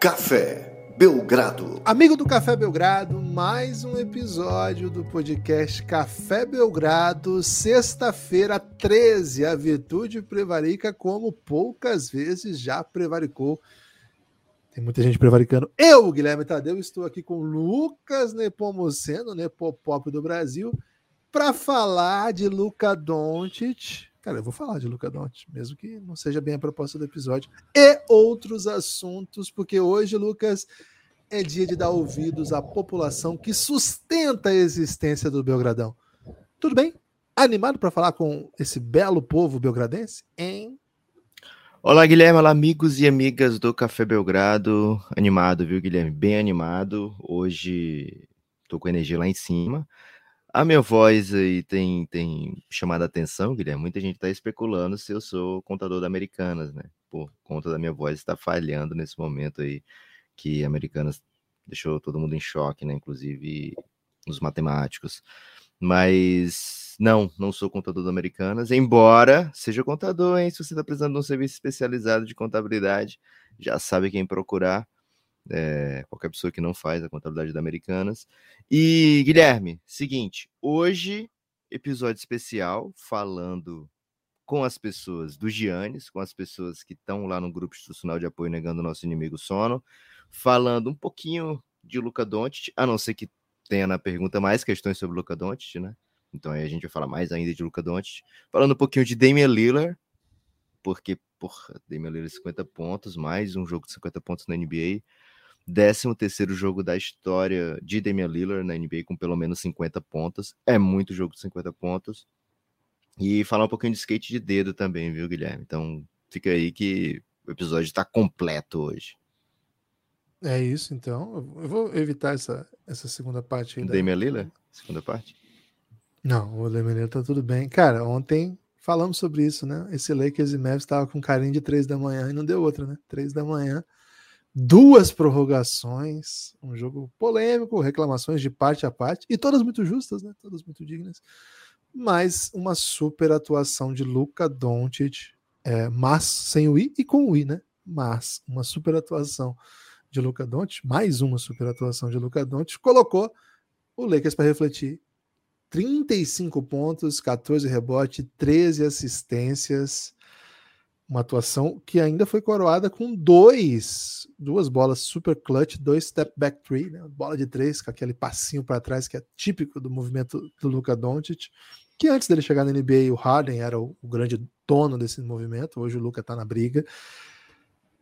Café Belgrado. Amigo do Café Belgrado, mais um episódio do podcast Café Belgrado, sexta-feira 13. A virtude prevarica como poucas vezes já prevaricou. Tem muita gente prevaricando. Eu, Guilherme Tadeu, estou aqui com Lucas Nepomuceno, Nepopop do Brasil, para falar de Luca Doncic Cara, eu vou falar de Luca Doncic, mesmo que não seja bem a proposta do episódio, e outros assuntos, porque hoje, Lucas, é dia de dar ouvidos à população que sustenta a existência do Belgradão. Tudo bem? Animado para falar com esse belo povo belgradense? Hein? Olá, Guilherme. Olá, amigos e amigas do Café Belgrado. Animado, viu, Guilherme? Bem animado. Hoje tô com energia lá em cima. A minha voz aí tem, tem chamado a atenção, Guilherme. Muita gente está especulando se eu sou contador da Americanas, né? Por conta da minha voz está falhando nesse momento aí, que Americanas deixou todo mundo em choque, né? Inclusive os matemáticos. Mas não, não sou contador da Americanas, embora seja contador, hein? Se você está precisando de um serviço especializado de contabilidade, já sabe quem procurar é, qualquer pessoa que não faz a contabilidade da Americanas. E, Guilherme, seguinte, hoje, episódio especial falando com as pessoas do Giannis, com as pessoas que estão lá no grupo institucional de apoio negando o nosso inimigo sono, falando um pouquinho de Luca Doncic, a não ser que tenha na pergunta mais questões sobre Luca Doncic, né? Então aí a gente vai falar mais ainda de Luca Doncic, falando um pouquinho de Damian Lillard, porque, porra, Damian Lillard 50 pontos, mais um jogo de 50 pontos na NBA, 13 terceiro jogo da história de Damian Lillard na NBA com pelo menos 50 pontos. É muito jogo de 50 pontos. E falar um pouquinho de skate de dedo também, viu, Guilherme? Então fica aí que o episódio está completo hoje. É isso, então. Eu vou evitar essa, essa segunda parte aí. Damian Lillard? Segunda parte? Não, o Damian Lillard tá tudo bem. Cara, ontem falamos sobre isso, né? Esse Lakers e Mavs estava com carinho de três da manhã e não deu outra, né? Três da manhã duas prorrogações, um jogo polêmico, reclamações de parte a parte, e todas muito justas, né? Todas muito dignas. Mas uma super atuação de Luca Doncic, é, mas sem o I e com o I, né? Mas uma super atuação de Luca Doncic, mais uma super atuação de Luca Doncic, colocou o Lakers para refletir. 35 pontos, 14 rebotes, 13 assistências uma atuação que ainda foi coroada com dois, duas bolas super clutch, dois step back three, né? bola de três com aquele passinho para trás que é típico do movimento do Luka Doncic, que antes dele chegar na NBA o Harden era o, o grande dono desse movimento, hoje o Luka está na briga.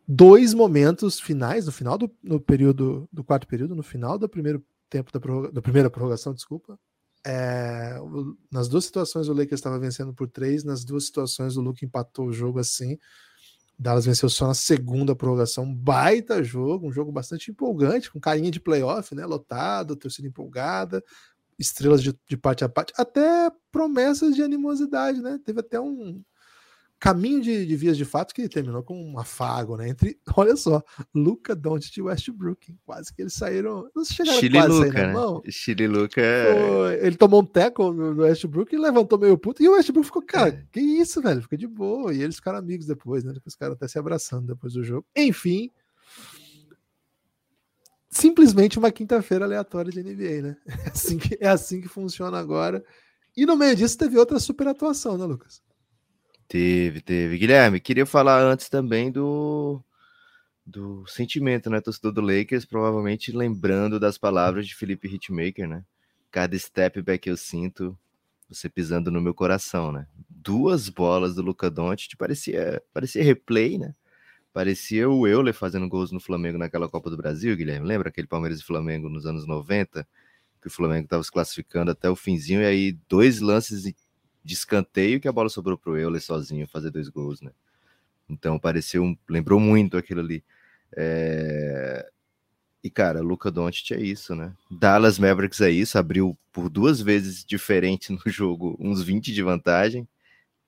Dois momentos finais, no final do no período do quarto período, no final do primeiro tempo da, da primeira prorrogação, desculpa, é, nas duas situações o Lakers estava vencendo por três, nas duas situações o Luke empatou o jogo assim. Dallas venceu só na segunda prorrogação, baita jogo, um jogo bastante empolgante, com carinha de playoff, né? Lotado, torcida empolgada, estrelas de, de parte a parte, até promessas de animosidade, né? Teve até um, caminho de, de, vias de fato que terminou com um afago, né? Entre, olha só, Luca Doncic e Westbrook. Quase que eles saíram. Não chegaram Chile quase Luca, né? Não. Chile Luca. É... Ele tomou um teco no Westbrook e levantou meio puto. E o Westbrook ficou, cara, é. que isso, velho? Fica de boa. E eles ficaram amigos depois, né? Depois ficaram até se abraçando depois do jogo. Enfim. Simplesmente uma quinta-feira aleatória de NBA, né? É assim, que, é assim que funciona agora. E no meio disso teve outra super atuação, né, Lucas? Teve, teve. Guilherme, queria falar antes também do, do sentimento, né, torcedor do Lakers, provavelmente lembrando das palavras de Felipe Hitmaker, né? Cada step back eu sinto você pisando no meu coração, né? Duas bolas do Luca Doncic, parecia, parecia replay, né? Parecia o Euler fazendo gols no Flamengo naquela Copa do Brasil, Guilherme. Lembra aquele Palmeiras e Flamengo nos anos 90? Que o Flamengo estava se classificando até o finzinho, e aí dois lances de escanteio que a bola sobrou para o Euler sozinho fazer dois gols, né? Então pareceu, lembrou muito aquilo ali. É... E cara, Luca Doncic é isso, né? Dallas Mavericks é isso, abriu por duas vezes diferente no jogo, uns 20 de vantagem,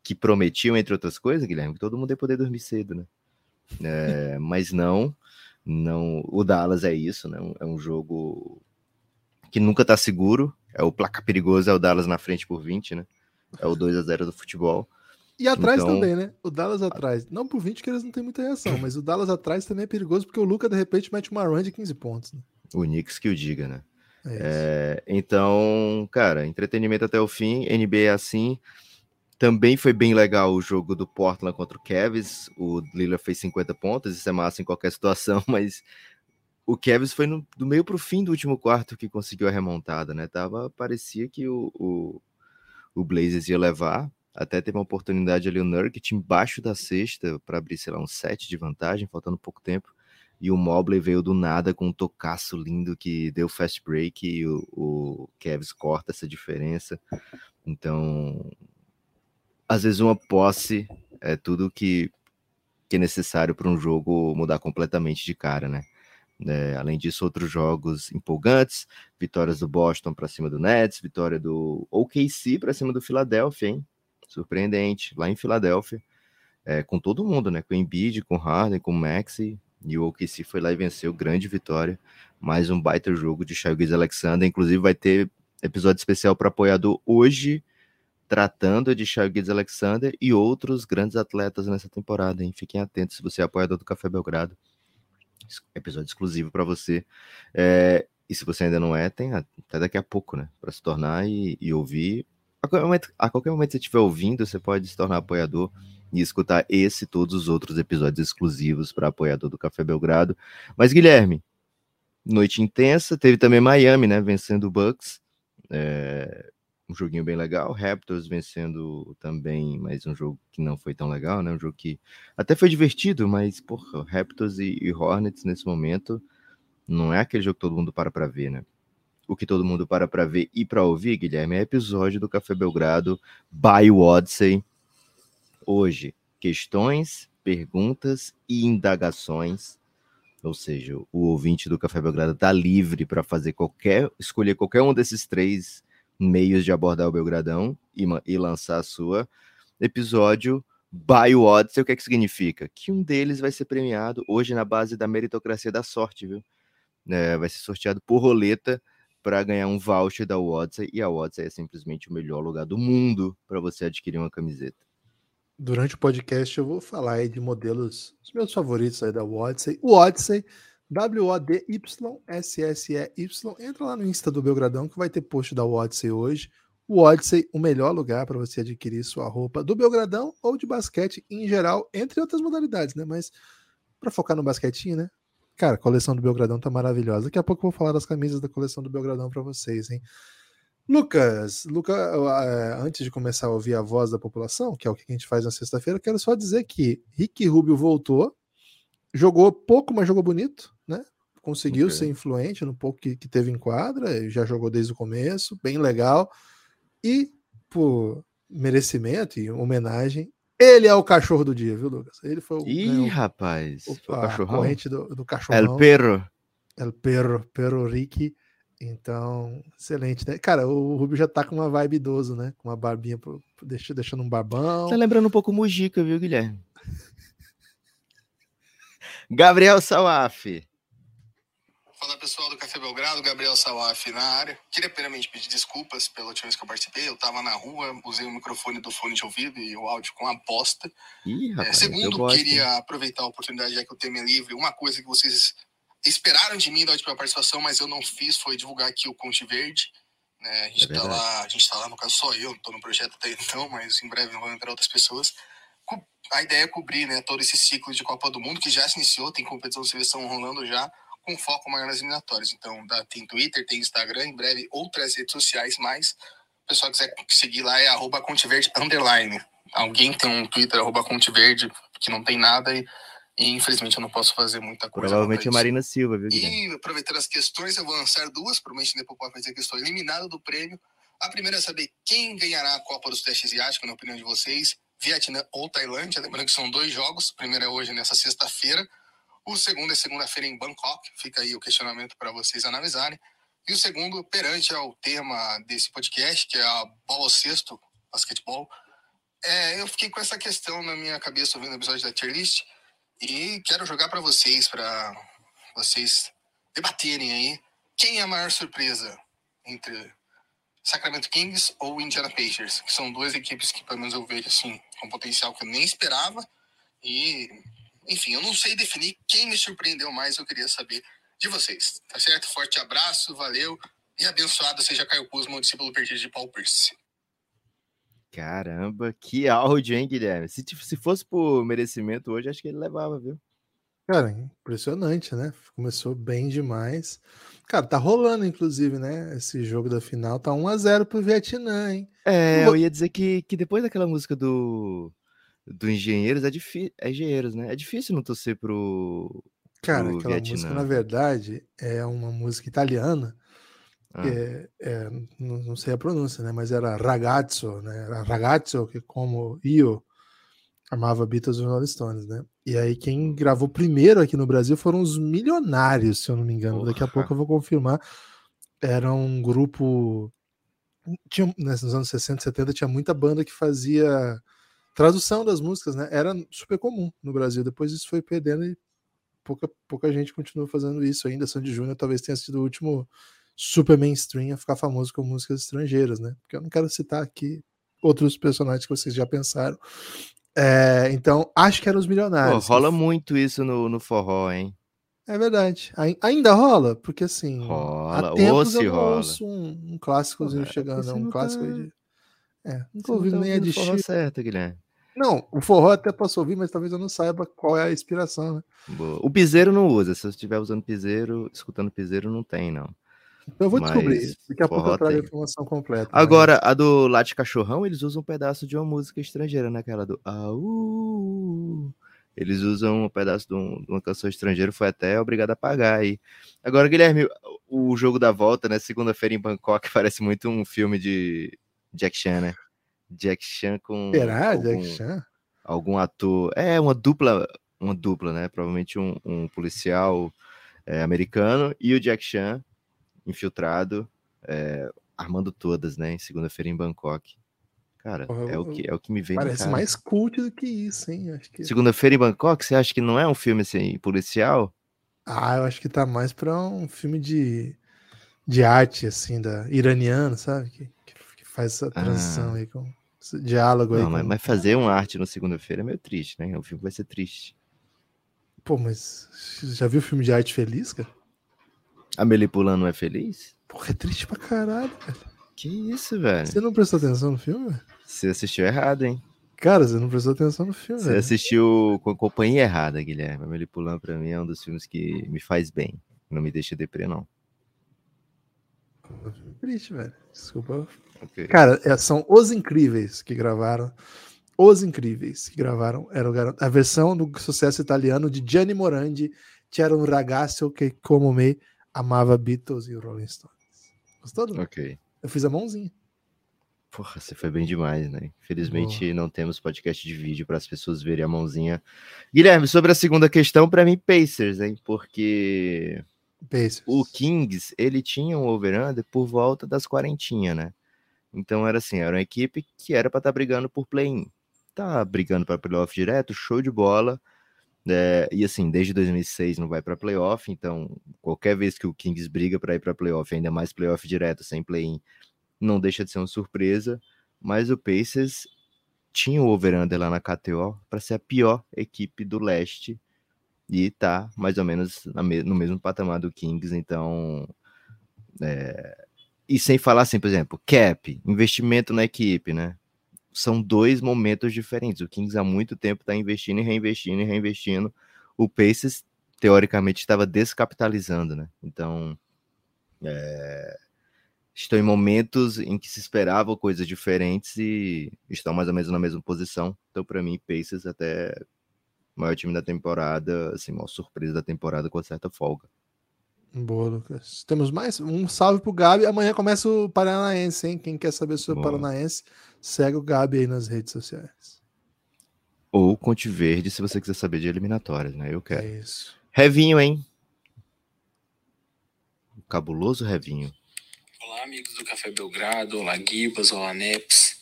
que prometiam, entre outras coisas, Guilherme, que todo mundo ia poder dormir cedo, né? É... mas não, não. O Dallas é isso, né? É um jogo que nunca tá seguro. É o placa perigoso, é o Dallas na frente por 20, né? É o 2 a 0 do futebol. E atrás então... também, né? O Dallas atrás. Não por 20 que eles não têm muita reação, mas o Dallas atrás também é perigoso porque o Luca de repente mete uma run de 15 pontos. Né? O Knicks que o diga, né? É é, então, cara, entretenimento até o fim. NBA é assim. Também foi bem legal o jogo do Portland contra o Cavs. O Lillard fez 50 pontos, isso é massa em qualquer situação, mas o Cavs foi no, do meio para o fim do último quarto que conseguiu a remontada, né? Tava, parecia que o, o, o Blazers ia levar. Até teve uma oportunidade ali o Nurkic embaixo da cesta para abrir, sei lá, um set de vantagem, faltando pouco tempo. E o Mobley veio do nada com um tocaço lindo que deu fast break e o, o corta essa diferença. Então, às vezes uma posse é tudo que, que é necessário para um jogo mudar completamente de cara, né? É, além disso, outros jogos empolgantes, vitórias do Boston para cima do Nets, vitória do OKC para cima do Philadelphia, hein? Surpreendente, lá em Filadélfia, é, com todo mundo, né? Com o Embiid, com o Harden, com o Maxi, e o OKC foi lá e venceu, grande vitória. Mais um baita jogo de Shai Alexander, inclusive vai ter episódio especial para apoiador hoje, tratando de Shai Alexander e outros grandes atletas nessa temporada. Hein? Fiquem atentos se você é apoiador do Café Belgrado. Episódio exclusivo para você. É, e se você ainda não é, tem até daqui a pouco, né? Para se tornar e, e ouvir. A qualquer, momento, a qualquer momento que você estiver ouvindo, você pode se tornar apoiador e escutar esse e todos os outros episódios exclusivos para apoiador do Café Belgrado. Mas, Guilherme, noite intensa. Teve também Miami, né? Vencendo o Bucks. É, um joguinho bem legal. Raptors vencendo também, mas um jogo que não foi tão legal, né? Um jogo que até foi divertido, mas, porra, Raptors e, e Hornets nesse momento não é aquele jogo que todo mundo para para ver, né? O que todo mundo para para ver e para ouvir, Guilherme, é episódio do Café Belgrado by Odyssey. Hoje, questões, perguntas e indagações ou seja, o ouvinte do Café Belgrado está livre para fazer qualquer, escolher qualquer um desses três meios de abordar o Belgradão e, e lançar a sua episódio by Odyssey. O que é que significa? Que um deles vai ser premiado hoje na base da meritocracia da sorte, viu? É, vai ser sorteado por roleta para ganhar um voucher da Odyssey e a Odyssey é simplesmente o melhor lugar do mundo para você adquirir uma camiseta. Durante o podcast eu vou falar aí de modelos, os meus favoritos aí da Odyssey. O Odyssey W-O-D-Y-S-S-E-Y. Entra lá no Insta do Belgradão que vai ter post da Odyssey hoje. O Odyssey, o melhor lugar para você adquirir sua roupa do Belgradão ou de basquete em geral, entre outras modalidades, né? Mas para focar no basquetinho, né? Cara, a coleção do Belgradão tá maravilhosa. Daqui a pouco eu vou falar das camisas da coleção do Belgradão para vocês, hein? Lucas, Luca, eh, antes de começar a ouvir a voz da população, que é o que a gente faz na sexta-feira, quero só dizer que Rick Rubio voltou, jogou pouco, mas jogou bonito, né? Conseguiu okay. ser influente no pouco que, que teve em quadra, já jogou desde o começo, bem legal. E por merecimento e homenagem, ele é o cachorro do dia, viu, Lucas? Ele foi o. Ih, né, o, rapaz! O, o corrente do, do cachorro. El perro. El perro, perro Ricky. Então, excelente, né? Cara, o Rubio já tá com uma vibe idoso, né? Com uma barbinha, deixando um barbão. Tá lembrando um pouco Mujica, viu, Guilherme? Gabriel Salaf. Fala pessoal do Café Belgrado, Gabriel Salaf na área. Queria primeiramente pedir desculpas pela última vez que eu participei. Eu estava na rua, usei o microfone do fone de ouvido e o áudio com aposta. Ih, rapaz, é, segundo, queria aproveitar a oportunidade, já que o tema é livre. Uma coisa que vocês esperaram de mim da última participação, mas eu não fiz, foi divulgar aqui o Conte Verde. Né? A gente é tá lá, a gente tá lá, no caso só eu, estou no projeto até então, mas em breve vão entrar outras pessoas a ideia é cobrir né, todo esse ciclo de Copa do Mundo, que já se iniciou, tem competição de seleção rolando já, com foco maior nas eliminatórias. Então, dá, tem Twitter, tem Instagram, em breve outras redes sociais mais. O pessoal quiser seguir lá é arroba Contiverde underline. Alguém tem um Twitter, arroba Contiverde, que não tem nada e, e, infelizmente eu não posso fazer muita coisa. Provavelmente a Marina Silva, viu? E aproveitando as questões, eu vou lançar duas, provavelmente depois pode fazer que estou eliminado do prêmio. A primeira é saber quem ganhará a Copa dos Testes Asiáticos, na opinião de vocês. Vietnã ou Tailândia. Lembrando que são dois jogos. O primeiro é hoje, nessa sexta-feira. O segundo é segunda-feira em Bangkok. Fica aí o questionamento para vocês analisarem. E o segundo, perante ao tema desse podcast, que é a bola ao sexto, basquetebol, é, eu fiquei com essa questão na minha cabeça ouvindo o episódio da tier list e quero jogar para vocês, para vocês debaterem aí quem é a maior surpresa entre Sacramento Kings ou Indiana Pacers, que são duas equipes que, pelo menos, eu vejo assim, com potencial que eu nem esperava. E, enfim, eu não sei definir quem me surpreendeu mais, eu queria saber de vocês. Tá certo? Forte abraço, valeu e abençoado seja Caio Kuzma, discípulo perdido de Paul Pierce. Caramba, que áudio, hein, Guilherme? Se, se fosse por merecimento hoje, acho que ele levava, viu? Cara, impressionante, né? Começou bem demais. Cara, tá rolando, inclusive, né? Esse jogo da final tá 1x0 pro Vietnã, hein? É, eu ia dizer que, que depois daquela música do, do Engenheiros, é difícil. É Engenheiros, né? É difícil não torcer pro. Cara, pro aquela Vietnã. música, na verdade, é uma música italiana. Ah, é, é, não, não sei a pronúncia, né? Mas era ragazzo, né? Era ragazzo, que como eu amava Beatles e Rolling Stones, né? E aí quem gravou primeiro aqui no Brasil foram os Milionários, se eu não me engano. Daqui a Porra. pouco eu vou confirmar. Era um grupo tinha, né, nos anos 60, 70 tinha muita banda que fazia tradução das músicas, né? Era super comum no Brasil. Depois isso foi perdendo e pouca, pouca gente continua fazendo isso ainda. Sandy Júnior talvez tenha sido o último super mainstream a ficar famoso com músicas estrangeiras, né? Porque eu não quero citar aqui outros personagens que vocês já pensaram. É, então, acho que eram os pô, milionários. que rola muito isso no, no forró, hein? é verdade. Ai- Ainda rola? Porque assim. Rola, há tempos se eu não rola. ouço um, um clássicozinho Porra, chegando, você um não clássico tá- de. É, não ouvi tá nem a ouvindo de o forró certo, Guilherme. Não, o forró até posso ouvir, mas talvez eu não saiba qual é a inspiração, né? Boa. O piseiro não usa. Se você estiver usando piseiro, escutando piseiro, não tem, não. Então eu vou descobrir. Mas Daqui a pouco eu trago a informação completa. mas- Agora, a do Late Cachorrão, eles usam um pedaço de uma música estrangeira, né? Aquela do Au. Eles usam um pedaço de, um- de uma canção estrangeira, foi até obrigado a pagar aí. Agora, Guilherme, o jogo da volta, né? Segunda-feira em Bangkok, parece muito um filme de Jack Chan, né? Jack Chan com Será, algum, Jack Chan? algum ator. É, uma dupla, uma dupla, né? Provavelmente um, um policial é, americano e o Jack Chan infiltrado, é, armando todas, né? Em segunda-feira em Bangkok. Cara, Porra, é o que, é o que me vem na Parece mais cult do que isso, hein? Que... Segunda-feira em Bangkok, você acha que não é um filme assim, policial? Ah, eu acho que tá mais pra um filme de, de arte, assim, da iraniano, sabe? Que, que, faz essa transição Ah. aí com esse diálogo aí. Não, mas, com- mas fazer uma arte no segunda-feira é meio triste, né? O filme vai ser triste. Pô, mas já viu o filme de arte feliz, cara? A Meli Pulando não é feliz? Porra, é triste pra caralho, velho. Que isso, velho? Você não prestou atenção no filme? Você assistiu errado, hein? Cara, você não prestou atenção no filme, Você velho. assistiu com a companhia errada, Guilherme. A Meli Pulando, pra mim, é um dos filmes que me faz bem. Não me deixa deprê, não. Triste, velho. Desculpa. Ok. Cara, é, são Os Incríveis que gravaram. Os Incríveis que gravaram. Era a versão do sucesso italiano de Gianni Morandi. C'era un ragazzo che come me amava Beatles e Rolling Stones. Gostou? Dudu? Ok. Eu fiz a mãozinha. Porra, você foi bem demais, né? Infelizmente não temos podcast de vídeo para as pessoas verem a mãozinha. Guilherme, sobre a segunda questão, para mim, Pacers, hein? Porque Pacers. o Kings, ele tinha um over-under por volta das quarentinha, né? Então era assim, era uma equipe que era para estar brigando por play-in. Tá brigando para playoff direto, show de bola. É, e assim, desde 2006 não vai para playoff, então qualquer vez que o Kings briga para ir para playoff, ainda mais playoff direto, sem play-in, não deixa de ser uma surpresa. Mas o Pacers tinha o over-under lá na KTO para ser a pior equipe do leste e tá mais ou menos no mesmo patamar do Kings, então. é, E sem falar assim, por exemplo, cap, investimento na equipe, né? São dois momentos diferentes. O Kings há muito tempo está investindo e reinvestindo e reinvestindo. O Pacers, teoricamente, estava descapitalizando, né? Então. é, Estão em momentos em que se esperavam coisas diferentes e estão mais ou menos na mesma posição. Então, para mim, Pacers até maior time da temporada, assim, maior surpresa da temporada com certa folga. Boa, Lucas. Temos mais? Um salve pro Gabi. Amanhã começa o Paranaense, hein? Quem quer saber sobre o Boa. Paranaense, segue o Gabi aí nas redes sociais. Ou Conte Verde, se você quiser saber de eliminatórias, né? Eu quero. É isso. Revinho, hein? O cabuloso Revinho. Olá, amigos do Café Belgrado. Olá, Gibas. Olá, Neps.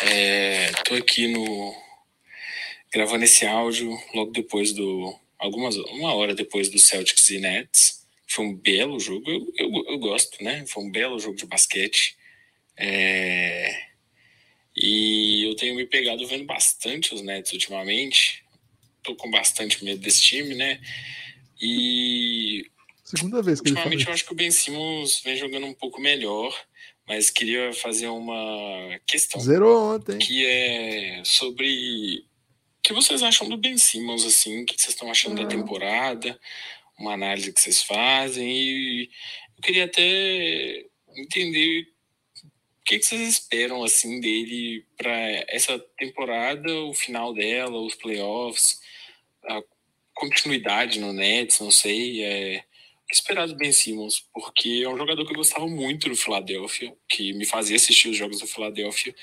É, tô aqui no gravando esse áudio logo depois do algumas uma hora depois do Celtics e Nets. Foi um belo jogo. Eu, eu, eu gosto, né? Foi um belo jogo de basquete. É... E eu tenho me pegado vendo bastante os Nets ultimamente. Tô com bastante medo desse time, né? E Segunda vez que ultimamente eu acho que o Ben Simmons vem jogando um pouco melhor, mas queria fazer uma questão Zerou ontem. que é sobre o que vocês acham do Ben Simmons, assim, o que vocês estão achando da temporada, uma análise que vocês fazem, e eu queria até entender o que vocês esperam, assim, dele para essa temporada, o final dela, os playoffs, a continuidade no Nets, não sei, é, que esperar do Ben Simmons, porque é um jogador que eu gostava muito do Philadelphia, que me fazia assistir os jogos do Philadelphia,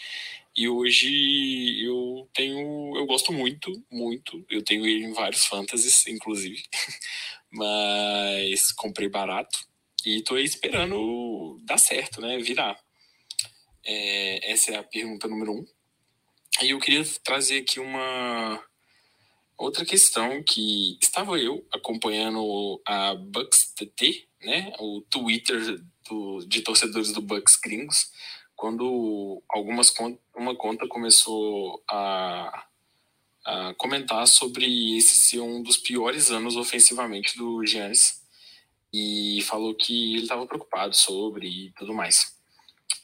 e hoje eu tenho, eu gosto muito, muito. Eu tenho ele em vários fantasies, inclusive. Mas comprei barato e tô aí esperando dar certo, né? Virar. É, essa é a pergunta número um. E eu queria trazer aqui uma outra questão que estava eu acompanhando a Bucks TT, né? O Twitter do, de torcedores do Bucks gringos quando algumas uma conta começou a, a, comentar sobre esse ser um dos piores anos ofensivamente do Giannis e falou que ele estava preocupado sobre e tudo mais.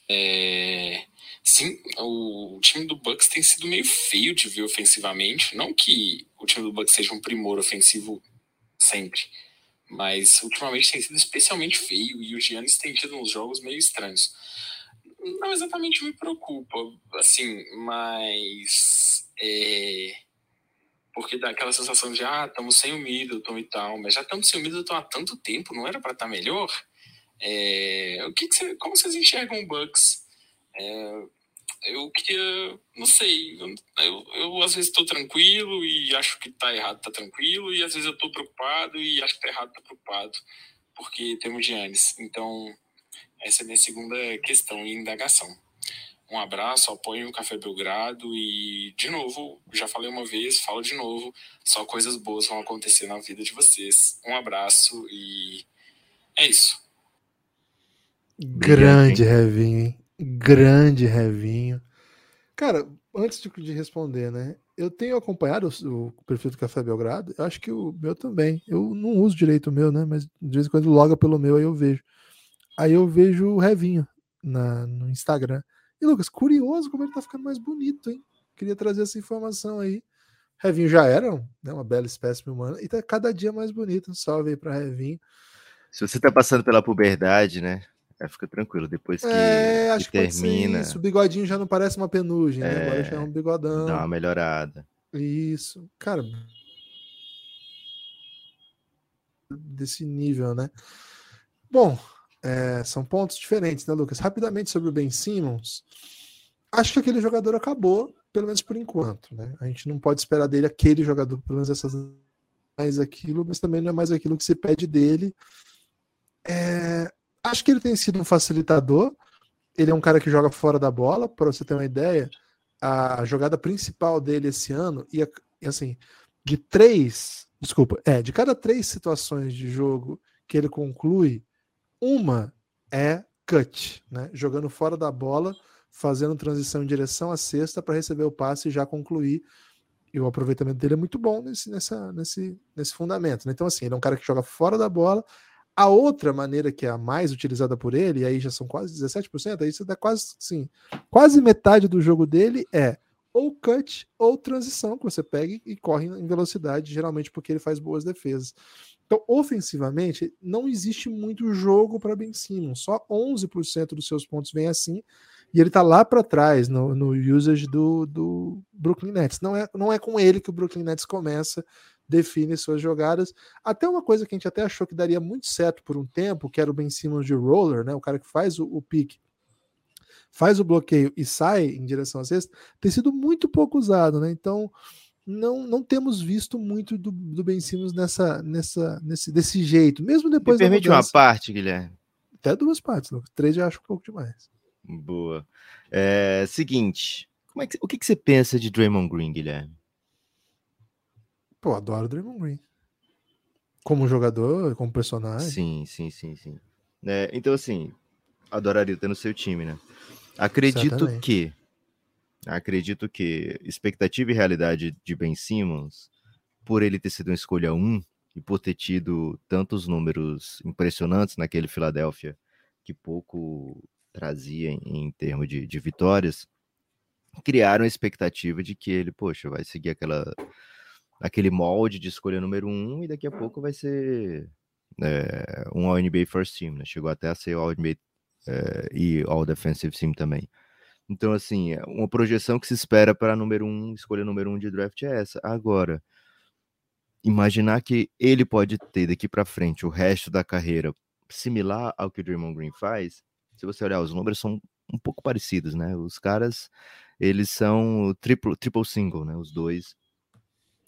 É, sim, o, time do Bucks tem sido meio feio de ver ofensivamente. Não que o time do Bucks seja um primor ofensivo sempre, mas ultimamente tem sido especialmente feio e o Giannis tem tido uns jogos meio estranhos não exatamente me preocupa, assim, mas é, porque dá aquela sensação de ah, estamos sem o Middleton e tal, mas já estamos sem o Middleton há tanto tempo, não era para estar tá melhor? É, o que, que você, como vocês enxergam o Bucks? É, eu queria, não sei, eu, eu, às vezes estou tranquilo e acho que está errado, está tranquilo, e às vezes eu estou preocupado e acho que está errado, está preocupado, porque temos Giannis. Então, essa é a minha segunda questão e indagação. Um abraço, apoio o Café Belgrado e, de novo, já falei uma vez, falo de novo, só coisas boas vão acontecer na vida de vocês. Um abraço e é isso. Grande Revinho, hein? Grande Revinho. Cara, antes de, de responder, né? Eu tenho acompanhado o, o, perfil do Café Belgrado, eu acho que o meu também. Eu não uso direito o meu, né? Mas de vez em quando loga pelo meu aí eu vejo. Aí eu vejo o Revinho na, no Instagram. E Lucas, curioso como ele tá ficando mais bonito, hein? Queria trazer essa informação aí. Revinho já era né, uma bela espécie humana e tá cada dia mais bonito. Um salve aí pra Revinho. Se você tá passando pela puberdade, né? É, fica tranquilo, depois que, é, que termina. O bigodinho já não parece uma penugem, né? Agora já é um bigodão. Dá uma melhorada. Isso. Cara. Desse nível, né? Bom, é, são pontos diferentes, né, Lucas? Rapidamente sobre o Ben Simmons. Acho que aquele jogador acabou, pelo menos por enquanto. Né? A gente não pode esperar dele aquele jogador, pelo menos essas mais aquilo, mas também não é mais aquilo que se pede dele. É, acho que ele tem sido um facilitador. Ele é um cara que joga fora da bola, para você ter uma ideia. A jogada principal dele esse ano, e assim, de três, desculpa, é, de cada três situações de jogo que ele conclui, uma é cut, né? jogando fora da bola, fazendo transição em direção à cesta para receber o passe e já concluir. E o aproveitamento dele é muito bom nesse, nessa, nesse, nesse fundamento. Né? Então, assim, ele é um cara que joga fora da bola. A outra maneira que é a mais utilizada por ele, e aí já são quase 17%, aí você dá quase, sim, quase metade do jogo dele é ou cut ou transição, que você pega e corre em velocidade, geralmente porque ele faz boas defesas. Então, ofensivamente, não existe muito jogo para Ben Simmons. Só 11% dos seus pontos vem assim. E ele está lá para trás no, no usage do, do Brooklyn Nets. Não é, não é com ele que o Brooklyn Nets começa, define suas jogadas. Até uma coisa que a gente até achou que daria muito certo por um tempo, que era o Ben Simmons de roller, né? o cara que faz o, o pique faz o bloqueio e sai em direção à cesta, tem sido muito pouco usado, né? Então, não, não temos visto muito do, do Ben Simmons nessa, nessa, nesse, desse jeito, mesmo depois Me permite uma parte, Guilherme? Até duas partes, Lucas. Três já acho um pouco demais. Boa. É, seguinte, como é que, o que, que você pensa de Draymond Green, Guilherme? Pô, adoro Draymond Green. Como jogador, como personagem. Sim, sim, sim, sim. É, então, assim, adoraria ter no seu time, né? Acredito Certamente. que. Acredito que expectativa e realidade de Ben Simmons, por ele ter sido uma escolha 1 e por ter tido tantos números impressionantes naquele Philadelphia, que pouco trazia em, em termos de, de vitórias, criaram a expectativa de que ele, poxa, vai seguir aquela, aquele molde de escolha número um e daqui a pouco vai ser é, um All-NBA First Team, né? Chegou até a ser All-NBA é, e All-Defensive Team também. Então, assim, é uma projeção que se espera para número um, escolha número um de draft é essa. Agora, imaginar que ele pode ter daqui para frente o resto da carreira similar ao que o Draymond Green faz, se você olhar os números são um pouco parecidos, né? Os caras, eles são triple, triple single, né? Os dois,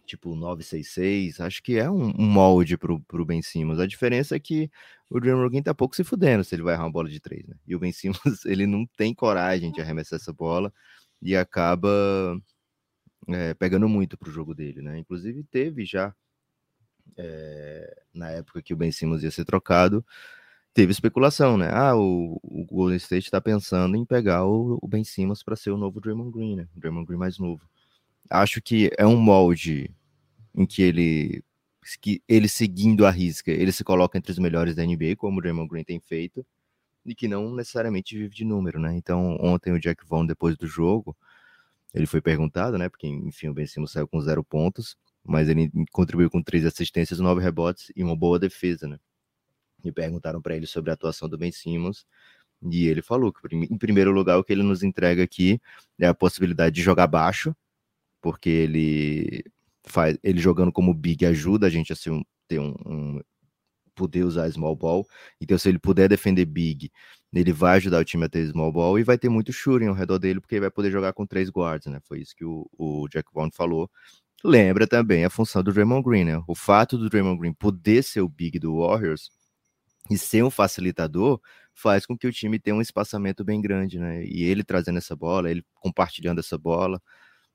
tipo 966, acho que é um, um molde pro, pro Ben Simmons. A diferença é que o Draymond Green tá pouco se fudendo se ele vai errar uma bola de três, né? E o Ben Simmons, ele não tem coragem de arremessar essa bola e acaba é, pegando muito pro jogo dele, né? Inclusive teve já é, na época que o Ben Simmons ia ser trocado, teve especulação, né? Ah, o, o Golden State está pensando em pegar o, o Ben Simmons para ser o novo Draymond Green, né? O Draymond Green mais novo. Acho que é um molde em que ele que ele seguindo a risca, ele se coloca entre os melhores da NBA, como o Draymond Green tem feito, e que não necessariamente vive de número, né? Então, ontem o Jack Vaughn, depois do jogo, ele foi perguntado, né? Porque, enfim, o Ben Simmons saiu com zero pontos, mas ele contribuiu com três assistências, nove rebotes e uma boa defesa, né? E perguntaram para ele sobre a atuação do Ben Simmons, e ele falou que, em primeiro lugar, o que ele nos entrega aqui é a possibilidade de jogar baixo, porque ele faz, ele jogando como big ajuda a gente a ser um, ter um, um poder usar small ball. Então, se ele puder defender big, ele vai ajudar o time a ter small ball e vai ter muito shooting ao redor dele, porque ele vai poder jogar com três guards, né? Foi isso que o, o Jack Vaughn falou. Lembra também a função do Draymond Green, né? O fato do Draymond Green poder ser o big do Warriors e ser um facilitador faz com que o time tenha um espaçamento bem grande, né? E ele trazendo essa bola, ele compartilhando essa bola,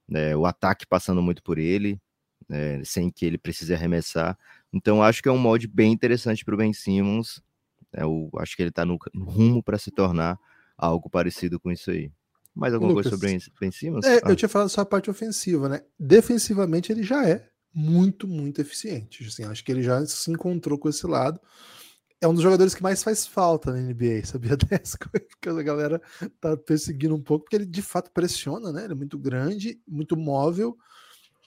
né? o ataque passando muito por ele, né? sem que ele precise arremessar. Então, acho que é um molde bem interessante para o Ben Simmons. Eu acho que ele está no, no, rumo para se tornar algo parecido com isso aí. Mais alguma Lucas, coisa sobre Ben Simmons? É, ah. Eu tinha falado só a parte ofensiva, né? Defensivamente, ele já é muito, muito eficiente. Assim, acho que ele já se encontrou com esse lado é um dos jogadores que mais faz falta na NBA, sabia dessa coisa? Que a galera tá perseguindo um pouco, porque ele de fato pressiona, né? Ele é muito grande, muito móvel,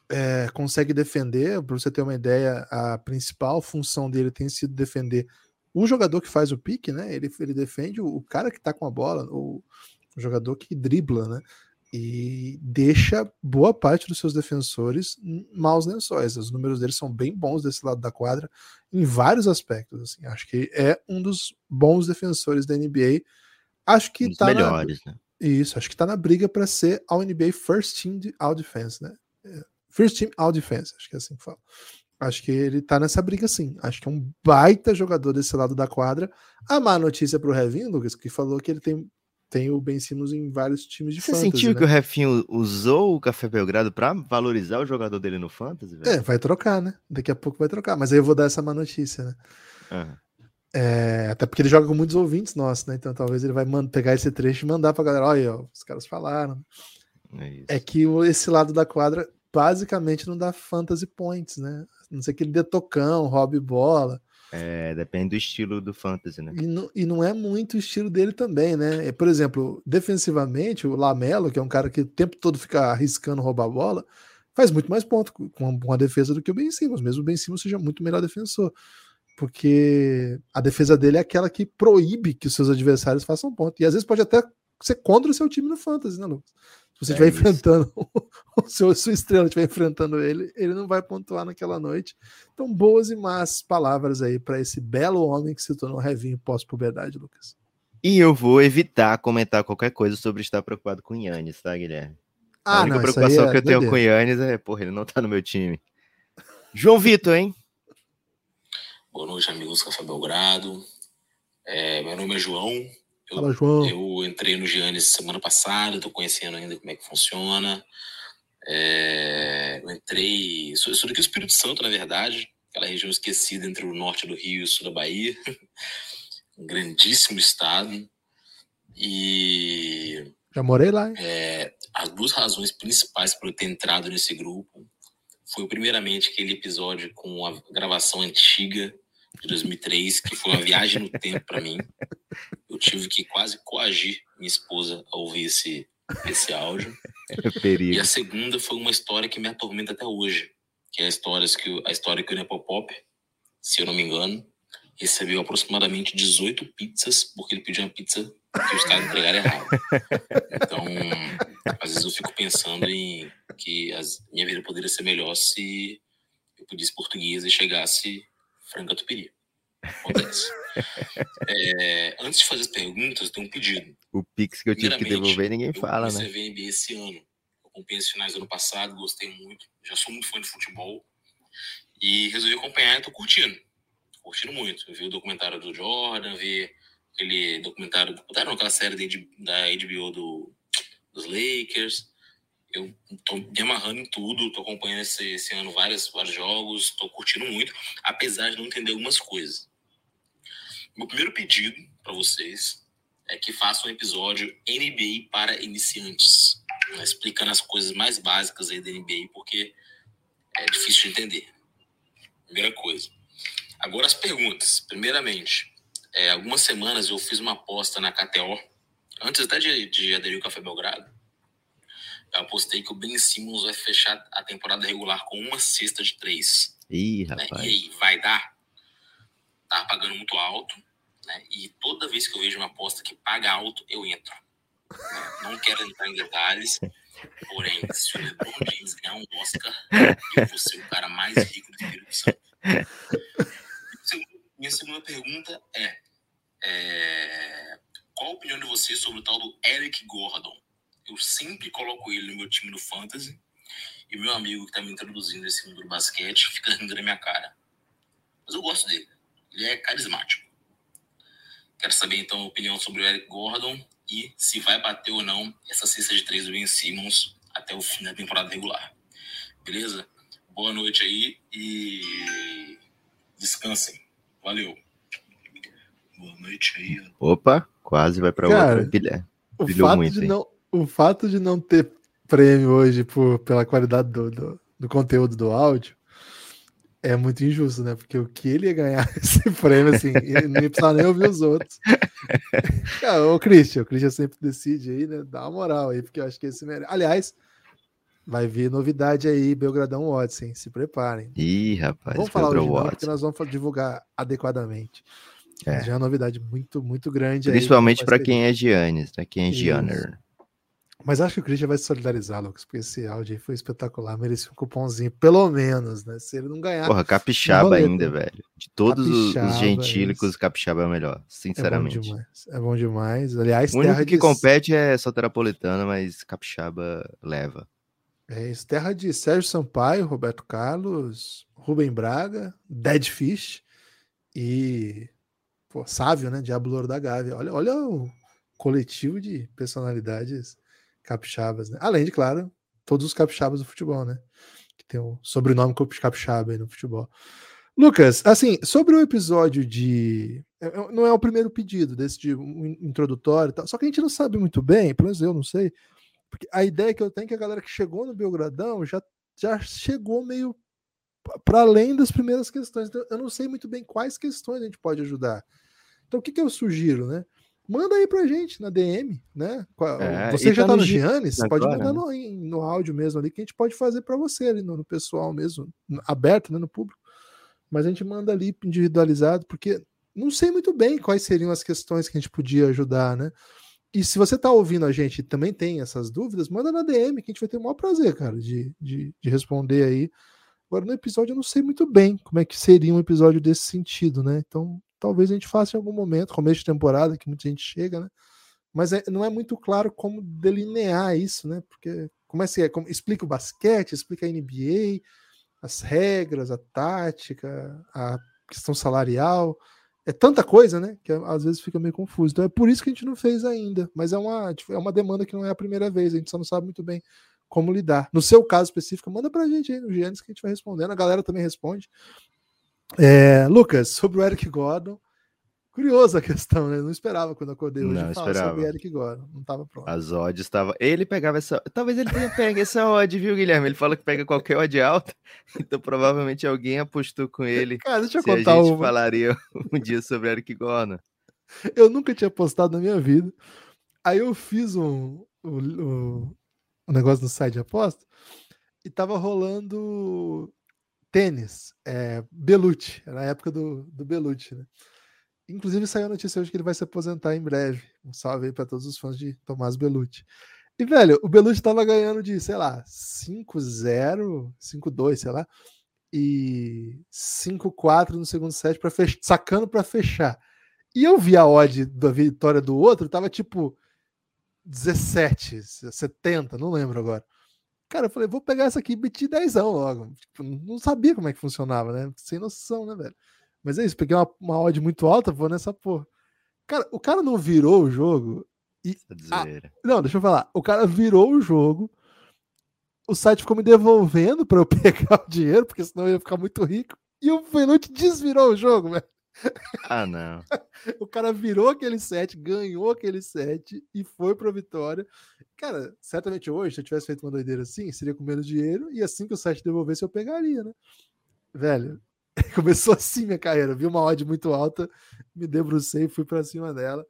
é, consegue defender. Para você ter uma ideia, a principal função dele tem sido defender o jogador que faz o pique, né? Ele, ele defende o, o cara que tá com a bola, o, o jogador que dribla, né? E deixa boa parte dos seus defensores maus lençóis. Os números deles são bem bons desse lado da quadra em vários aspectos. Assim. Acho que é um dos bons defensores da NBA. Acho que um tá melhores, na... né? Isso, acho que tá na briga para ser ao NBA First Team All Defense, né? É, first Team All Defense, acho que é assim que fala. Acho que ele tá nessa briga sim. Acho que é um baita jogador desse lado da quadra. A má notícia pro Revin, Lucas, que falou que ele tem tem o Ben Simmons em vários times de Você fantasy, sentiu né? que o Refinho usou o Café Belgrado para valorizar o jogador dele no fantasy? Velho? É, vai trocar, né? Daqui a pouco vai trocar. Mas aí eu vou dar essa má notícia, né? Uhum. É, até porque ele joga com muitos ouvintes nossos, né? Então talvez ele vai pegar esse trecho e mandar pra galera. Olha, ó, os caras falaram. É, é, que esse lado da quadra basicamente não dá fantasy points, né? A não sei que ele dê tocão, roube bola. É, depende do estilo do fantasy, né? E não, e não é muito o estilo dele também, né? Por exemplo, defensivamente, o Lamelo, que é um cara que o tempo todo fica arriscando roubar a bola, faz muito mais ponto com uma defesa do que o Ben Simmons, mesmo o Ben Simmons seja muito melhor defensor. Porque a defesa dele é aquela que proíbe que os seus adversários façam ponto. E às vezes pode até ser contra o seu time no fantasy, né, Lucas? Se você estiver é enfrentando o seu, sua estrela, estiver enfrentando ele, ele não vai pontuar naquela noite. Então, boas e más palavras aí para esse belo homem que se tornou revinho pós-puberdade, Lucas. E eu vou evitar comentar qualquer coisa sobre estar preocupado com o Yannis, tá, Guilherme? Ah, a única não, preocupação é que eu tenho com o Yannis é, porra, ele não tá no meu time. João Vitor, hein? Boa noite, amigos Café Belgrado. É, meu nome é João, eu, Fala, João. Eu entrei no Giannis semana passada, estou conhecendo ainda como é que funciona. É, eu entrei. Sou, sou daqui do Espírito Santo, na verdade, aquela região esquecida entre o norte do Rio e o sul da Bahia. um grandíssimo estado. E Já morei lá. É, as duas razões principais para eu ter entrado nesse grupo foi, primeiramente, aquele episódio com a gravação antiga de 2003, que foi uma viagem no tempo para mim. Eu tive que quase coagir minha esposa a ouvir esse, esse áudio. É perigo. E a segunda foi uma história que me atormenta até hoje, que é a história que, a história que o Nepopop, se eu não me engano, recebeu aproximadamente 18 pizzas, porque ele pediu uma pizza que os caras entregaram errado. Então, às vezes eu fico pensando em que as, minha vida poderia ser melhor se eu pedisse português e chegasse frango catupiry. Acontece. É, antes de fazer as perguntas, tem um pedido. O Pix que eu tive que devolver, ninguém fala, eu né? Eu NBA esse ano. Eu acompanhei as finais do ano passado, gostei muito. Já sou muito fã de futebol. E resolvi acompanhar e tô curtindo. Tô curtindo muito. Eu vi o documentário do Jordan, vi aquele documentário, documentário aquela série da HBO do, dos Lakers. Eu tô me amarrando em tudo, tô acompanhando esse, esse ano vários, vários jogos, tô curtindo muito, apesar de não entender algumas coisas. Meu primeiro pedido para vocês é que façam um episódio NBA para iniciantes, né, explicando as coisas mais básicas aí da NBA, porque é difícil de entender. Primeira coisa. Agora as perguntas. Primeiramente, é, algumas semanas eu fiz uma aposta na KTO, antes até de, de aderir ao Café Belgrado, eu apostei que o Ben Simmons vai fechar a temporada regular com uma cesta de três. Ih, né? rapaz. E aí, vai dar? Tá pagando muito alto, né? E toda vez que eu vejo uma aposta que paga alto, eu entro. Não quero entrar em detalhes, porém, se o LeBron James ganhar um Oscar, eu vou ser o cara mais rico do Espírito Santo. Minha segunda pergunta é, é qual a opinião de vocês sobre o tal do Eric Gordon? Eu sempre coloco ele no meu time do Fantasy. E meu amigo que tá me introduzindo nesse mundo do basquete fica rindo na minha cara. Mas eu gosto dele. Ele é carismático. Quero saber então a opinião sobre o Eric Gordon e se vai bater ou não essa cesta de três do Ben Simmons até o fim da temporada regular. Beleza? Boa noite aí e descansem. Valeu. Boa noite aí. Opa, quase vai para outra. O fato muito, de não o fato de não ter prêmio hoje por, pela qualidade do, do, do, conteúdo do áudio é muito injusto, né? Porque o que ele ia ganhar esse prêmio, assim, ele não ia precisar nem ouvir os outros. Cara, o Christian, o Christian sempre decide aí, né? Dá uma moral aí, porque eu acho que esse merece. Aliás, vai vir novidade aí, Belgradão Watson, se preparem. Ih, rapaz, vamos falar hoje não, porque nós vamos divulgar adequadamente. É. Já é uma novidade muito, muito grande. Principalmente para quem é Giannis, né? Quem é Gianner. Mas acho que o Christian vai se solidarizar, Lucas, porque esse áudio aí foi espetacular. Merecia um cupomzinho, pelo menos, né? Se ele não ganhar. Porra, capixaba ainda, velho. De todos capixaba, os gentílicos, capixaba é o melhor, sinceramente. É bom demais. É bom demais. Aliás, o único que de... compete é Soteropolitana, mas capixaba leva. É isso. Terra de Sérgio Sampaio, Roberto Carlos, Rubem Braga, Dead Fish e. Pô, Sávio, né? Diabo Louro da Gávea. Olha, olha o coletivo de personalidades capixabas, né? Além de, claro, todos os capixabas do futebol, né? Que tem o sobrenome capixaba aí no futebol. Lucas, assim, sobre o episódio de. É, é, não é o primeiro pedido desse de um introdutório e tal, só que a gente não sabe muito bem, pelo menos eu não sei, porque a ideia que eu tenho é que a galera que chegou no Belgradão já, já chegou meio para além das primeiras questões. Então, eu não sei muito bem quais questões a gente pode ajudar. Então, o que, que eu sugiro, né? Manda aí pra gente na DM, né? É, você já tá, tá no Giannis, pode mandar no, no áudio mesmo ali, que a gente pode fazer para você ali no, no, pessoal mesmo, aberto, né, no público. Mas a gente manda ali individualizado, porque não sei muito bem quais seriam as questões que a gente podia ajudar, né? E se você tá ouvindo a gente e também tem essas dúvidas, manda na DM, que a gente vai ter o maior prazer, cara, de, de, de responder aí. Agora, no episódio, eu não sei muito bem como é que seria um episódio desse sentido, né? Então, talvez a gente faça em algum momento, começo de temporada, que muita gente chega, né? Mas é, não é muito claro como delinear isso, né? Porque como é que é? Como, explica o basquete, explica a NBA, as regras, a tática, a questão salarial. É tanta coisa, né? Que às vezes fica meio confuso. Então é por isso que a gente não fez ainda. Mas é uma, tipo, é uma demanda que não é a primeira vez. A gente só não sabe muito bem como lidar. No seu caso específico, manda pra gente aí no Giannis que a gente vai respondendo. A galera também responde. É, Lucas, sobre o Eric Gordon. Curiosa a questão, né? Não esperava quando acordei hoje Não falar esperava. sobre Eric Gordon. Não estava pronto. As odds estava. Ele pegava essa. Talvez ele tenha pego essa odd, viu, Guilherme? Ele fala que pega qualquer odd alta. Então provavelmente alguém apostou com ele. Cara, deixa eu Se a contar gente uma. falaria um dia sobre Eric Gordon. Eu nunca tinha postado na minha vida. Aí eu fiz um, um, um- um negócio no site de aposta e tava rolando tênis, é, Belucci, era a época do, do Belucci, né? Inclusive saiu a notícia hoje que ele vai se aposentar em breve. Um salve aí para todos os fãs de Tomás Belucci. E, velho, o Belucci tava ganhando de, sei lá, 5-0, 5-2, sei lá, e 5-4 no segundo set, pra fech... sacando para fechar. E eu vi a odd da vitória do outro, tava tipo 17, 70, não lembro agora. Cara, eu falei, vou pegar essa aqui e meti 10 logo. Tipo, não sabia como é que funcionava, né? Sem noção, né, velho? Mas é isso, peguei uma, uma odd muito alta, vou nessa porra. Cara, o cara não virou o jogo. Essa zoeira. Não, deixa eu falar. O cara virou o jogo. O site ficou me devolvendo para eu pegar o dinheiro, porque senão eu ia ficar muito rico. E o Venuti desvirou o jogo, velho. Ah, não. O cara virou aquele set, ganhou aquele set e foi pra vitória. Cara, certamente hoje, se eu tivesse feito uma doideira assim, seria com menos dinheiro e assim que o set devolvesse, eu pegaria, né? Velho, começou assim minha carreira. Vi uma odd muito alta, me debrucei e fui pra cima dela.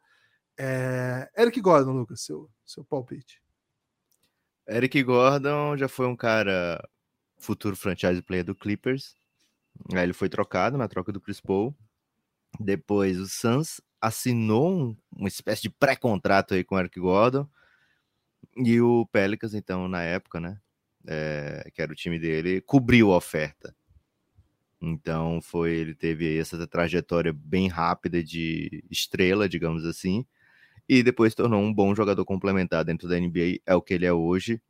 É... Eric Gordon, Lucas, seu, seu palpite. Eric Gordon já foi um cara futuro franchise player do Clippers. Aí ele foi trocado na troca do Chris Paul. Depois o Suns assinou um- uma espécie de pré-contrato aí com o Eric Gordon. E o Pelicans, então, na época, né? é, que era o time dele, cobriu a oferta. Então foi, ele teve essa trajetória bem rápida de estrela, digamos assim, e depois tornou um bom jogador complementar dentro da NBA, é o que ele é hoje.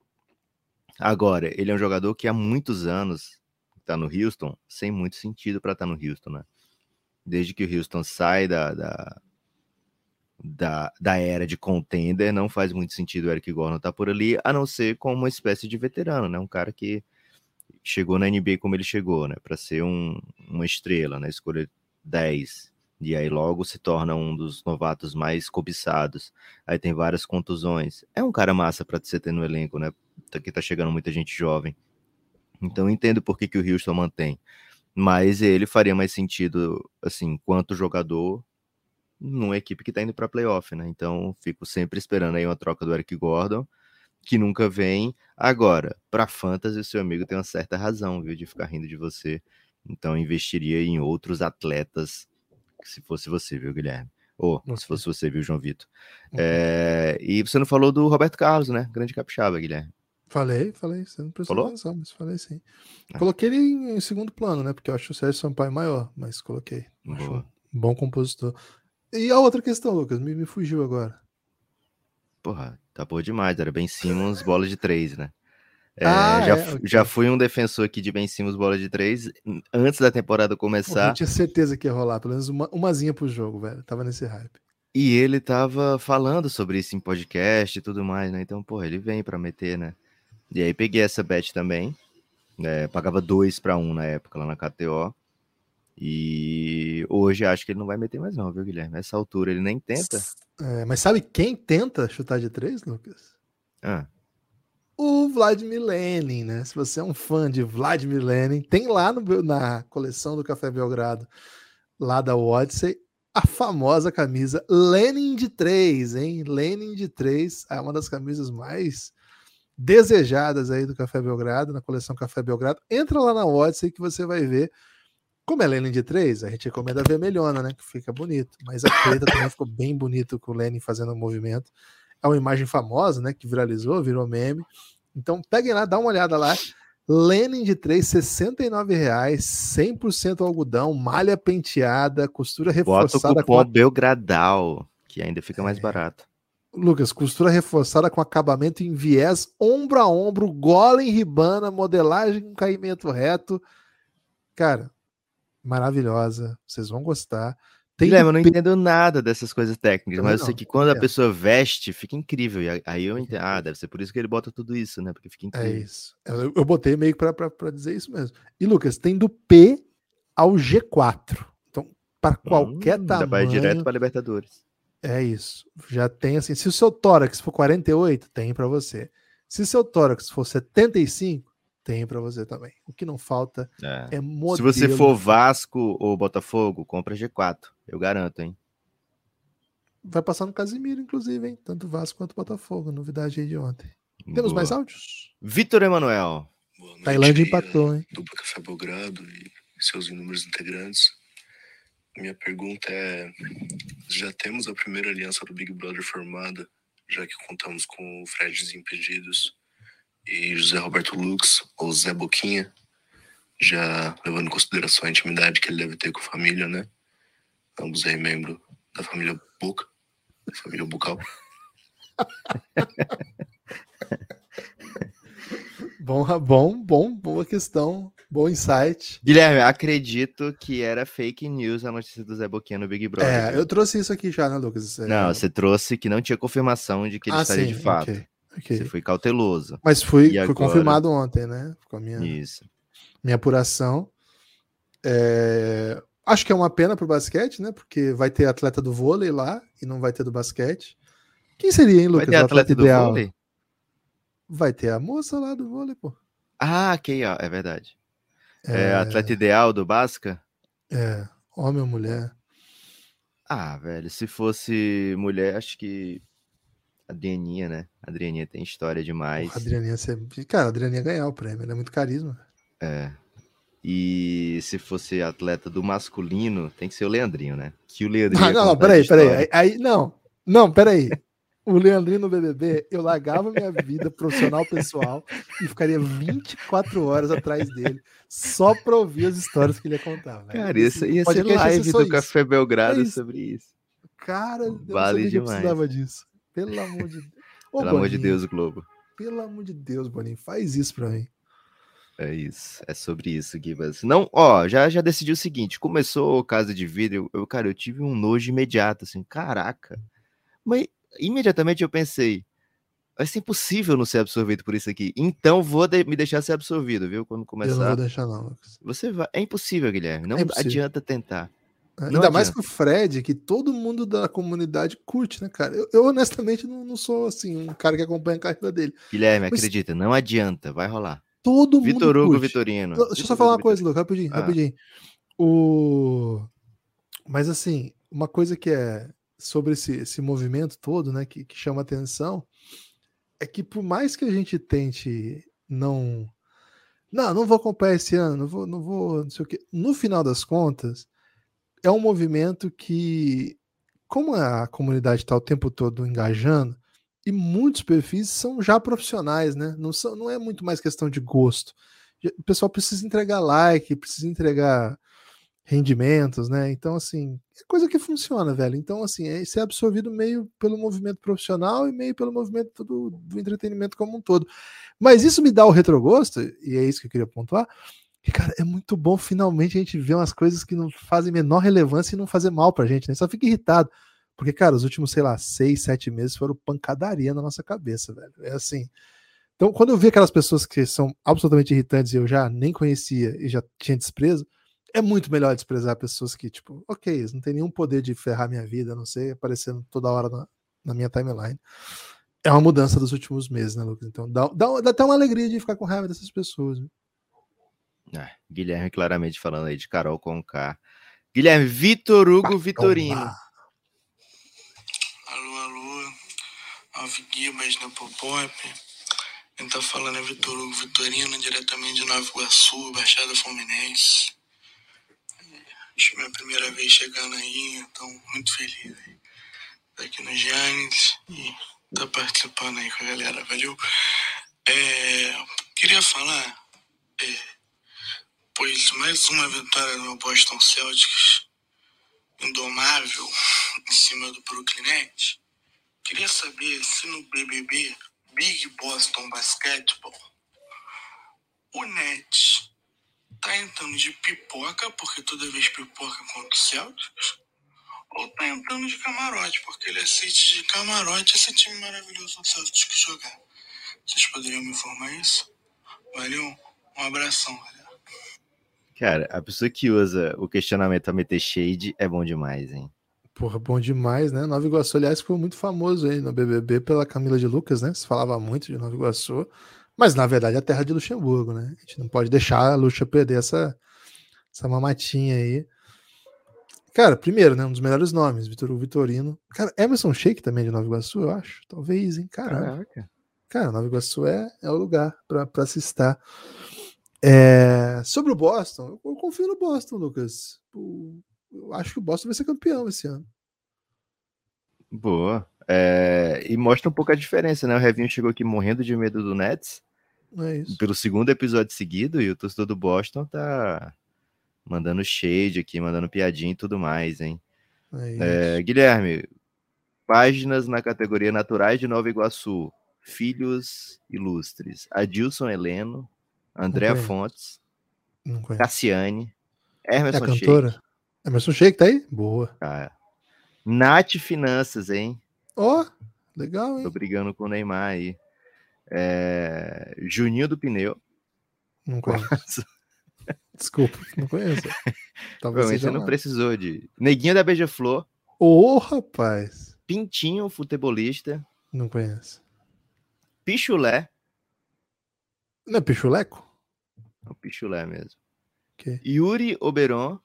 Agora, ele é um jogador que há muitos anos está no Houston, sem muito sentido para estar no Houston, né? Desde que o Houston sai da, da, da, da era de contender, não faz muito sentido o Eric Gordon estar por ali, a não ser como uma espécie de veterano, né? Um cara que chegou na NBA como ele chegou, né? Para ser um, uma estrela, né? Escolha 10. E aí logo se torna um dos novatos mais cobiçados. Aí tem várias contusões. É um cara massa para você ter no elenco, né? Que tá chegando muita gente jovem. Então entendo por que, que o Houston mantém. Mas ele faria mais sentido, assim, quanto jogador, numa equipe que tá indo para playoff, né? Então fico sempre esperando aí uma troca do Eric Gordon, que nunca vem. Agora, para fantasy, o seu amigo tem uma certa razão, viu, de ficar rindo de você. Então investiria em outros atletas, se fosse você, viu, Guilherme? Ou Ok. se fosse você, viu, João Vitor? É, e você não falou do Roberto Carlos, né? Grande capixaba, Guilherme. Falei, falei. Você não prestou Falou? atenção, mas falei sim. Ah. Coloquei ele em, em segundo plano, né? Porque eu acho o Sérgio Sampaio maior, mas coloquei. Acho Boa. um bom compositor. E a outra questão, Lucas, me, me fugiu agora. Porra, tá boa demais. Era Ben Simmons, bola de três, né? É, Ah, já, é, fu- ok. já fui um defensor aqui de Ben Simmons, bola de três, antes da temporada Pô, eu começar. tinha certeza que ia rolar, pelo menos uma, umazinha pro jogo, velho. Tava nesse hype. E ele tava falando sobre isso em podcast e tudo mais, né? Então, porra, ele vem pra meter, né? E aí peguei essa bet também. né? pagava dois pra um na época lá na KTO. E hoje acho que ele não vai meter mais, não, viu, Guilherme? Nessa altura ele nem tenta. É, mas sabe quem tenta chutar de três, Lucas? Ah, O Vladimir Lenin, né? Se você é um fã de Vladimir Lenin, tem lá no- na coleção do Café Belgrado, lá da Odyssey, a famosa camisa Lenin de 3, hein? Lenin de 3 é uma das camisas mais desejadas aí do Café Belgrado, na coleção Café Belgrado. Entra lá na Odyssey que você vai ver. Como é Lenin de 3, a gente recomenda a vermelhona, né? Que fica bonito. Mas a preta também ficou bem bonito com o Lenin fazendo o movimento. É uma imagem famosa, né? Que viralizou, virou meme. Então peguem lá, dá uma olhada lá. Lenin de 3, 69 reais, 100% algodão, malha penteada, costura bota o reforçada com cupom. Belgradal, que ainda fica mais É. barato. Lucas, costura reforçada com acabamento em viés ombro a ombro, gola em ribana, modelagem com caimento reto. Cara, maravilhosa. Vocês vão gostar. Tem Guilherme, eu não entendo nada dessas coisas técnicas, Também mas eu sei não, que quando a é. pessoa veste, fica incrível. E aí- eu entendo. Ah, deve ser por isso que ele bota tudo isso, né? Porque fica É incrível. isso. Eu, eu botei meio que para dizer isso mesmo. E Lucas, tem do P ao G4. Então, para qualquer Hum, tamanho. Ir direto pra Libertadores. É isso. Já tem assim. Se o seu tórax for 48, tem para você. Se o seu tórax for 75, tem para você também. O que não falta É. é modelo. Se você for Vasco ou Botafogo, compra G4. Eu garanto, hein? Vai passar no Casimiro, inclusive, hein? Tanto Vasco quanto Botafogo. Novidade aí de ontem. Temos mais Boa. áudios? Vitor Emanuel. Boa noite, Tailândia empatou, hein? Dupla Café Belgrado e seus inúmeros integrantes. Minha pergunta é: já temos a primeira aliança do Big Brother formada, já que contamos com o Fred Desimpedidos e José Roberto Lux, ou Zé Boquinha, já levando em consideração a intimidade que ele deve ter com a família, né? Ambos aí membros da família Boca, da família Bucal. Bom, bom, bom, boa questão. Bom insight. Guilherme, acredito que era fake news a notícia do Zé Boquinha no Big Brother. É, eu trouxe isso aqui já, né, Lucas? É... Não, você trouxe que não tinha confirmação de que ele ah, estaria sim, de fato. ok, ok. Você foi cauteloso. Mas foi, foi agora? confirmado ontem, né? Com a minha, Isso. minha apuração. É, Acho que é uma pena pro basquete, né? Porque vai ter atleta do vôlei lá e não vai ter do basquete. Quem seria, hein, Vai Lucas? ter o atleta do ideal? vôlei? Vai ter a moça lá do vôlei, pô. Ah, ok, ó, é verdade. É, atleta ideal do Basca? É, homem ou mulher. Ah, velho, se fosse mulher, acho que Adrianinha, né? Adrianinha tem história demais. Porra, Adrianinha, você... Cara, Adrianinha ia ganhar o prêmio, ela é muito carisma. É. E se fosse atleta do masculino, tem que ser o Leandrinho, né? Que o Leandrinho. Ah, não, não, peraí, peraí. Aí, aí- não, não, peraí. O Leandrinho no BBB, eu largava minha vida profissional pessoal e ficaria 24 horas atrás dele, só pra ouvir as histórias que ele ia contar. velho. Cara, isso ia ser live do isso. Café Belgrado É isso. sobre isso. Cara, Vale eu demais. precisava disso. Pelo amor de Deus. Ô, Pelo amor de Boninho, Deus, Globo. Pelo amor de Deus, Boninho, faz isso pra mim. É isso, é sobre isso, Gibas. Não, ó, já, já decidi o seguinte: começou Casa de Vidro, eu, cara, eu tive um nojo imediato, assim, caraca. Mas imediatamente eu pensei, vai ser impossível não ser absorvido por isso aqui. Então vou de- me deixar ser absorvido, viu? Quando Eu não começar. vou deixar, não, Lucas. Você vai. É impossível, Guilherme. Não É impossível. adianta tentar. Ainda mais adianta. que o Fred, que todo mundo da comunidade curte, né, cara? Eu, eu, honestamente não, não sou assim, um cara que acompanha a carreira dele. Guilherme, Mas- acredita, não adianta, vai rolar. Todo Vitor mundo Hugo curte. Vitorino. Deixa eu Vitor só falar uma coisa, Vitorino. Luca, rapidinho, Ah. rapidinho. O... Mas assim, uma coisa que é sobre esse, esse movimento todo, né, que, que chama atenção, é que por mais que a gente tente não. Não, não vou acompanhar esse ano, não vou, não vou, não sei o quê. No final das contas, é um movimento que, como a comunidade está o tempo todo engajando, e muitos perfis são já profissionais, né? Não, são, não é muito mais questão de gosto. O pessoal precisa entregar like, precisa entregar rendimentos, né? Então, assim, é coisa que funciona, velho. Então, assim, é ser absorvido meio pelo movimento profissional e meio pelo movimento do, do entretenimento como um todo. Mas isso me dá o retrogosto, e é isso que eu queria pontuar, que, cara, é muito bom finalmente a gente ver umas coisas que não fazem menor relevância e não fazer mal pra gente, né? Só fica irritado. Porque, cara, os últimos, sei lá, seis, sete meses foram pancadaria na nossa cabeça, velho. É assim. Então, quando eu vi aquelas pessoas que são absolutamente irritantes e eu já nem conhecia e já tinha desprezo, é muito melhor desprezar pessoas que, tipo, ok, eles não tem nenhum poder de ferrar minha vida, a não sei, aparecendo toda hora na, na minha timeline. É uma mudança dos últimos meses, né, Lucas? Então, dá, dá, dá até uma alegria de ficar com raiva dessas pessoas. Né? Ah, Guilherme claramente falando aí de Carol com K. Guilherme, Vitor Hugo Vitorino. Alô, alô. Alve Guibas na Popop. Quem tá falando é Vitor Hugo Vitorino, diretamente de Nova Iguaçu, Baixada Fluminense. É minha primeira vez chegando aí, então muito feliz aí. Tá aqui no Giannis e tá participando aí com a galera, valeu? É, queria falar, é, pois mais uma vitória do Boston Celtics, indomável, em cima do Brooklyn Nets. Queria saber se no BBB, Big Boston Basketball, o Nets tá entrando de pipoca, porque toda vez pipoca contra o Celtics, ou tá entrando de camarote, porque ele assiste de camarote esse time maravilhoso do Celtics jogar. Vocês poderiam me informar isso? Valeu, um abração, galera. Cara, a pessoa que usa o questionamento a meter shade é bom demais, hein? Porra, bom demais, né? Nova Iguaçu, aliás, foi muito famoso aí no BBB pela Camila de Lucas, né? Se falava muito de Nova Iguaçu, mas na verdade é a terra de Luxemburgo, né? A gente não pode deixar a Luxa perder essa, essa mamatinha aí. Cara, primeiro, né? Um dos melhores nomes, Vitor Vitorino. Cara, Emerson Sheik também é de Nova Iguaçu, eu acho. Talvez, hein? Caramba. Caraca. Cara, Nova Iguaçu é, é o lugar para se estar. É, sobre o Boston, eu, eu confio no Boston, Lucas. O, eu acho que o Boston vai ser campeão esse ano. Boa. É, e mostra um pouco a diferença, né? O Revinho chegou aqui morrendo de medo do Nets É pelo segundo episódio seguido e o torcedor do Boston tá mandando shade aqui, mandando piadinha e tudo mais, hein? É. É, Guilherme, páginas na categoria Naturais de Nova Iguaçu. Filhos ilustres. Adilson Heleno, Andréa. Fontes. Cassiane, É a Emerson Sheik, cantora? Emerson Sheik tá aí? Boa. cara. Nath Finanças, hein? Ó, legal, Tô hein? brigando com o Neymar aí. É, Juninho do Pneu. Não conheço. Desculpa, não conheço. Talvez Provavelmente não lá. precisou de. Neguinho da Beija-Flor. Ô, rapaz. Pintinho, futebolista. Não conheço. Pichulé. Não é Pichuleco? É o Pichulé mesmo. Yuri Oberon.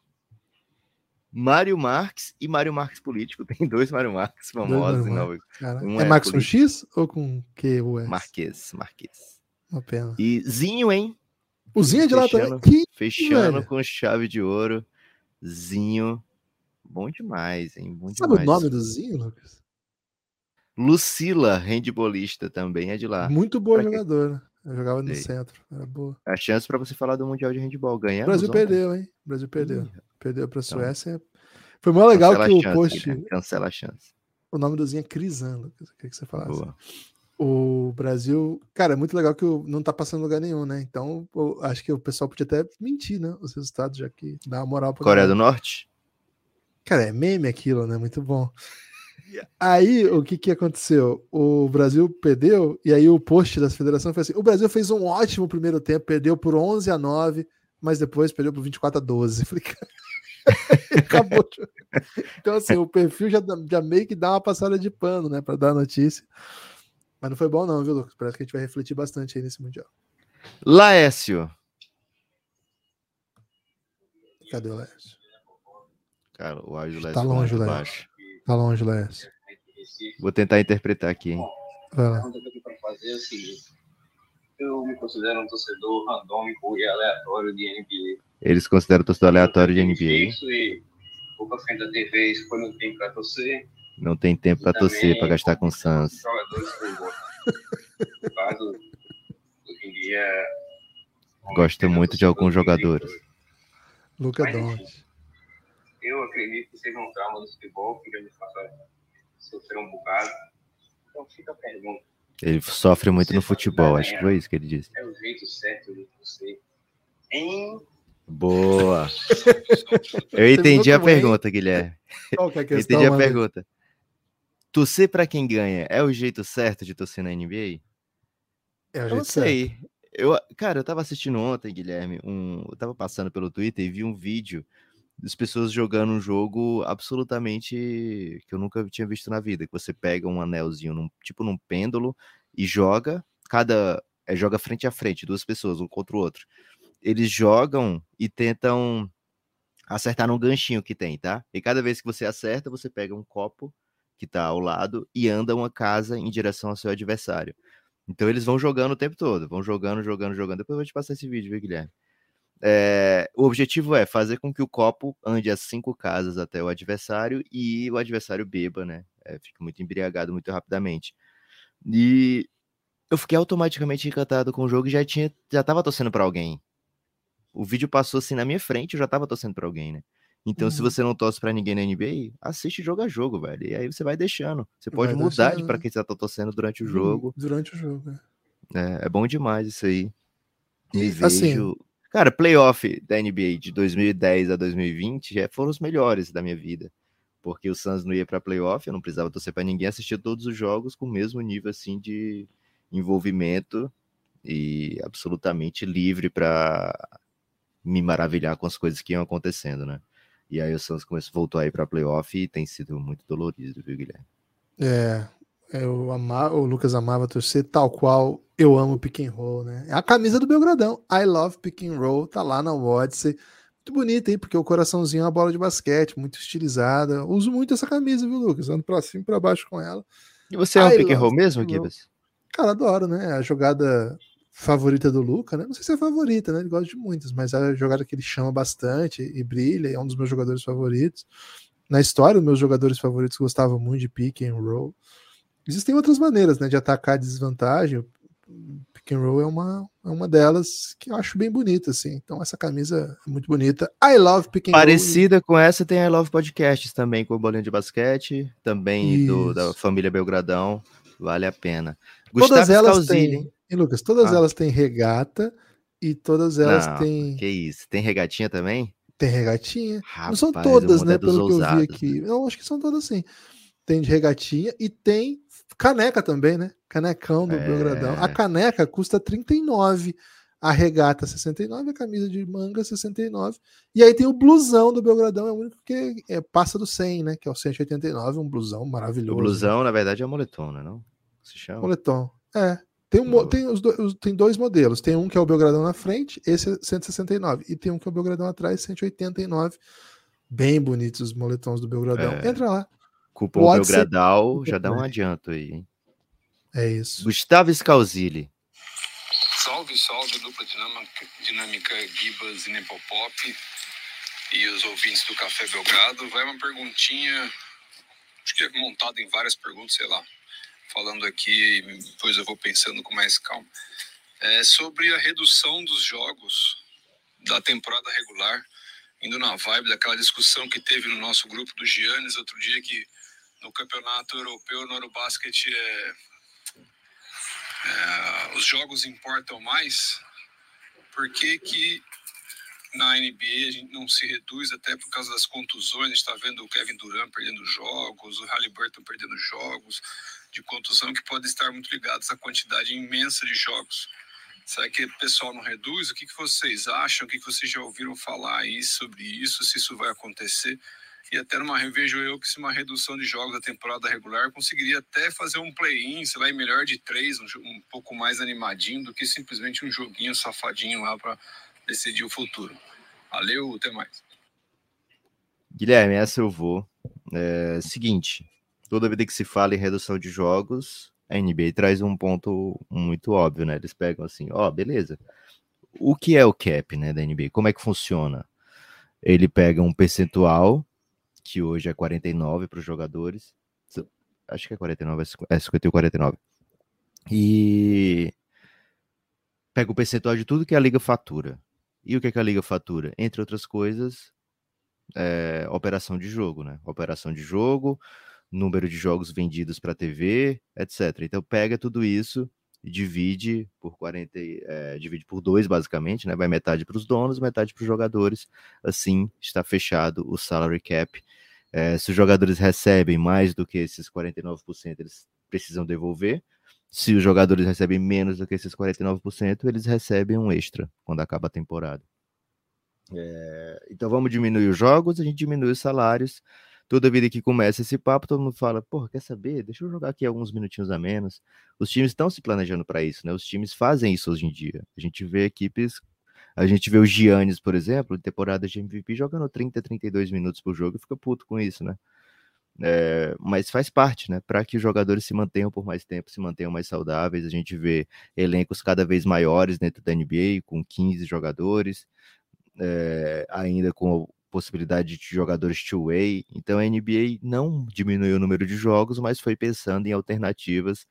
Mário Marques e Mário Marques político. Tem dois Mário Marques famosos Mário Um é é Marcos com. X ou com Q ou S? Marques. Marques. Uma pena. E Zinho, hein? O Zinho é de lá também. Que Fechando velho. com chave de ouro. Zinho. Bom demais, hein? Bom Sabe o demais. nome do Zinho, Lucas? Lucila, handbolista, também é de lá. Muito boa Pra jogadora. Eu jogava no Sei. centro. Era boa. A chance para você falar do Mundial de Handball. O Ganhamos Brasil ontem? perdeu, hein? O Brasil perdeu. Ih, Perdeu pra Então, Suécia. Foi mó legal que a o chance, post. Guilherme, Cancela a chance. O nome do Zinho é Crisan, Lucas. Eu queria que você falasse. Boa. O Brasil. Cara, é muito legal que o- não tá passando lugar nenhum, né? Então, acho que o pessoal podia até mentir, né? Os resultados, já que dá uma moral pra Coreia galera. do Norte? Cara, é meme aquilo, né? Muito bom. Aí, o que que aconteceu? O Brasil perdeu, e aí o post da federação foi assim: o Brasil fez um ótimo primeiro tempo, perdeu por 11 a 9, mas depois perdeu por 24 a 12. Eu Falei, cara, acabou. Então, assim, o perfil já, já meio que dá uma passada de pano, né, pra dar a notícia. Mas não foi bom, não, viu, Lucas? Parece que a gente vai refletir bastante aí nesse Mundial. Laércio. Cadê o Laércio? Cara, o áudio do Tá longe, muito Laércio. baixo. Tá longe, Laércio. Vou tentar interpretar aqui, hein? Vai lá. pergunta que eu tenho para fazer é o seguinte: eu me considero um torcedor randômico e aleatório de NBA. Eles consideram torcedor aleatório de NBA. Fixo e pra frente da TV, escolho um time para torcer. Não tem tempo pra E torcer, pra gastar com o Suns. Hoje em dia. Gosto muito de alguns jogadores. Luca. Doncic. Eu acredito que seja um trauma do futebol, que a gente faça sofrer um bocado. Então fica a pergunta: Ele sofre muito no futebol, acho que foi isso que ele disse. é o jeito certo de torcer? Em Boa! Eu entendi a hein? pergunta, Guilherme. Qual que é a questão? entendi a pergunta. Torcer pra quem ganha é o jeito certo de torcer na NBA? É o Eu não jeito certo. sei. Eu, cara, eu tava assistindo ontem, Guilherme, um, eu tava passando pelo Twitter e vi um vídeo das pessoas jogando um jogo absolutamente que eu nunca tinha visto na vida, que você pega um anelzinho, num, tipo num pêndulo, e joga, cada é, joga frente a frente, duas pessoas, um contra o outro. Eles jogam e tentam acertar num ganchinho que tem, tá? E cada vez que você acerta, você pega um copo que tá ao lado e anda uma casa em direção ao seu adversário. Então eles vão jogando o tempo todo, vão jogando, jogando, jogando. Depois eu vou te passar esse vídeo, viu, Guilherme? É, o objetivo é fazer com que o copo ande as cinco casas até o adversário e o adversário beba, né? É, fica muito embriagado muito rapidamente. E eu fiquei automaticamente encantado com o jogo e já tinha, já tava torcendo para alguém. O vídeo passou assim na minha frente, eu já tava torcendo para alguém, né? Então, se Uhum. você não torce para ninguém na NBA, assiste jogo a jogo, velho. E aí você vai deixando. Você pode Vai mudar de deixando, para né? quem você tá torcendo durante o Hum, jogo. Durante o jogo. é. É, é bom demais isso aí. Me E, assim- vejo. Cara, playoff da NBA de 2010 a 2020 já foram os melhores da minha vida. Porque o Suns não ia pra playoff, eu não precisava torcer pra ninguém, assistia todos os jogos com o mesmo nível assim de envolvimento e absolutamente livre pra me maravilhar com as coisas que iam acontecendo, né? E aí o Santos começou, voltou aí para playoff e tem sido muito dolorido, viu, Guilherme? É, eu amava, o Lucas amava torcer tal qual eu amo pick and roll, né? É a camisa do Belgradão. I love pick and roll, tá lá na Odyssey. Muito bonita, hein? Porque o coraçãozinho é uma bola de basquete, muito estilizada. Uso muito essa camisa, viu, Lucas? Ando pra cima e pra baixo com ela. E você é um pick and roll mesmo, Gibas? Cara, adoro, né? A jogada favorita do Luca, né? Não sei se é favorita, né? Ele gosta de muitas, mas é a jogada que ele chama bastante e brilha, é um dos meus jogadores favoritos. Na história, os meus jogadores favoritos gostavam muito de pick and roll. Existem outras maneiras, né, de atacar a desvantagem. Pick and roll é uma, é uma delas que eu acho bem bonita, assim. Então essa camisa é muito bonita. I love pick and Parecida roll. com essa tem I love podcasts também com o bolinho de basquete, também do, da família Belgradão. Vale a pena. Gustavo todas elas têm, e Lucas, todas ah. elas têm regata e todas elas Não, têm. Que isso? Tem regatinha também? Tem regatinha. Rapaz, Não são todas, né? Pelo ousados, que eu vi aqui. Né? Eu acho que são todas sim. Tem de regatinha e tem caneca também, né? Canecão do é... Belgradão. A caneca custa 39 a regata 69, a camisa de manga 69. E aí tem o blusão do Belgradão, é o único que é, passa do 100, né? Que é o 189, um blusão maravilhoso. O blusão, na verdade, é moletom, né? Não? Se chama? Moletom. É. Tem, um, tem, os dois, tem dois modelos. Tem um que é o Belgradão na frente, esse é 169. E tem um que é o Belgradão atrás, 189. Bem bonitos os moletons do Belgradão. É. Entra lá. Cupom Belgradal já dá um adianto aí, hein? É isso. Gustavo Scalzilli. Salve, salve, dupla dinâmica, dinâmica Gibas e Nepopop e os ouvintes do Café Belgrado. Vai uma perguntinha, acho que é montado em várias perguntas, sei lá falando aqui, depois eu vou pensando com mais calma. É sobre a redução dos jogos da temporada regular, indo na vibe daquela discussão que teve no nosso grupo do Giannis outro dia, que no campeonato europeu, no Eurobasket, é, é, os jogos importam mais. Por que, que na NBA a gente não se reduz até por causa das contusões? A gente está vendo o Kevin Durant perdendo jogos, o Halliburton perdendo jogos de contusão que podem estar muito ligados à quantidade imensa de jogos. Será que o pessoal não reduz? O que, que vocês acham? O que, que vocês já ouviram falar aí sobre isso? Se isso vai acontecer? E até numa vejo eu que se uma redução de jogos da temporada regular conseguiria até fazer um play-in, sei lá, em melhor de três, um, um pouco mais animadinho do que simplesmente um joguinho safadinho lá para decidir o futuro. Valeu, até mais. Guilherme, essa eu vou. É, seguinte, toda vida que se fala em redução de jogos, a NBA traz um ponto muito óbvio, né? Eles pegam assim, ó, oh, beleza. O que é o cap, né, da NBA? Como é que funciona? Ele pega um percentual, que hoje é 49 para os jogadores. Acho que é 49, é 51, 49. E pega o percentual de tudo que a liga fatura. E o que, é que a liga fatura? Entre outras coisas, é, operação de jogo, né? Operação de jogo, número de jogos vendidos para TV, etc. Então pega tudo isso e divide por 40, é, divide por dois basicamente, né? Vai metade para os donos, metade para os jogadores. Assim está fechado o salary cap. É, se os jogadores recebem mais do que esses 49%, eles precisam devolver. Se os jogadores recebem menos do que esses 49%, eles recebem um extra quando acaba a temporada. É, então vamos diminuir os jogos, a gente diminui os salários toda vida que começa esse papo, todo mundo fala, porra, quer saber? Deixa eu jogar aqui alguns minutinhos a menos. Os times estão se planejando para isso, né? Os times fazem isso hoje em dia. A gente vê equipes, a gente vê o Giannis, por exemplo, em temporada de MVP, jogando 30, 32 minutos por jogo e fica puto com isso, né? É, mas faz parte, né? Para que os jogadores se mantenham por mais tempo, se mantenham mais saudáveis. A gente vê elencos cada vez maiores dentro da NBA, com 15 jogadores, é, ainda com possibilidade de jogadores two-way. Então a NBA não diminuiu o número de jogos, mas foi pensando em alternativas,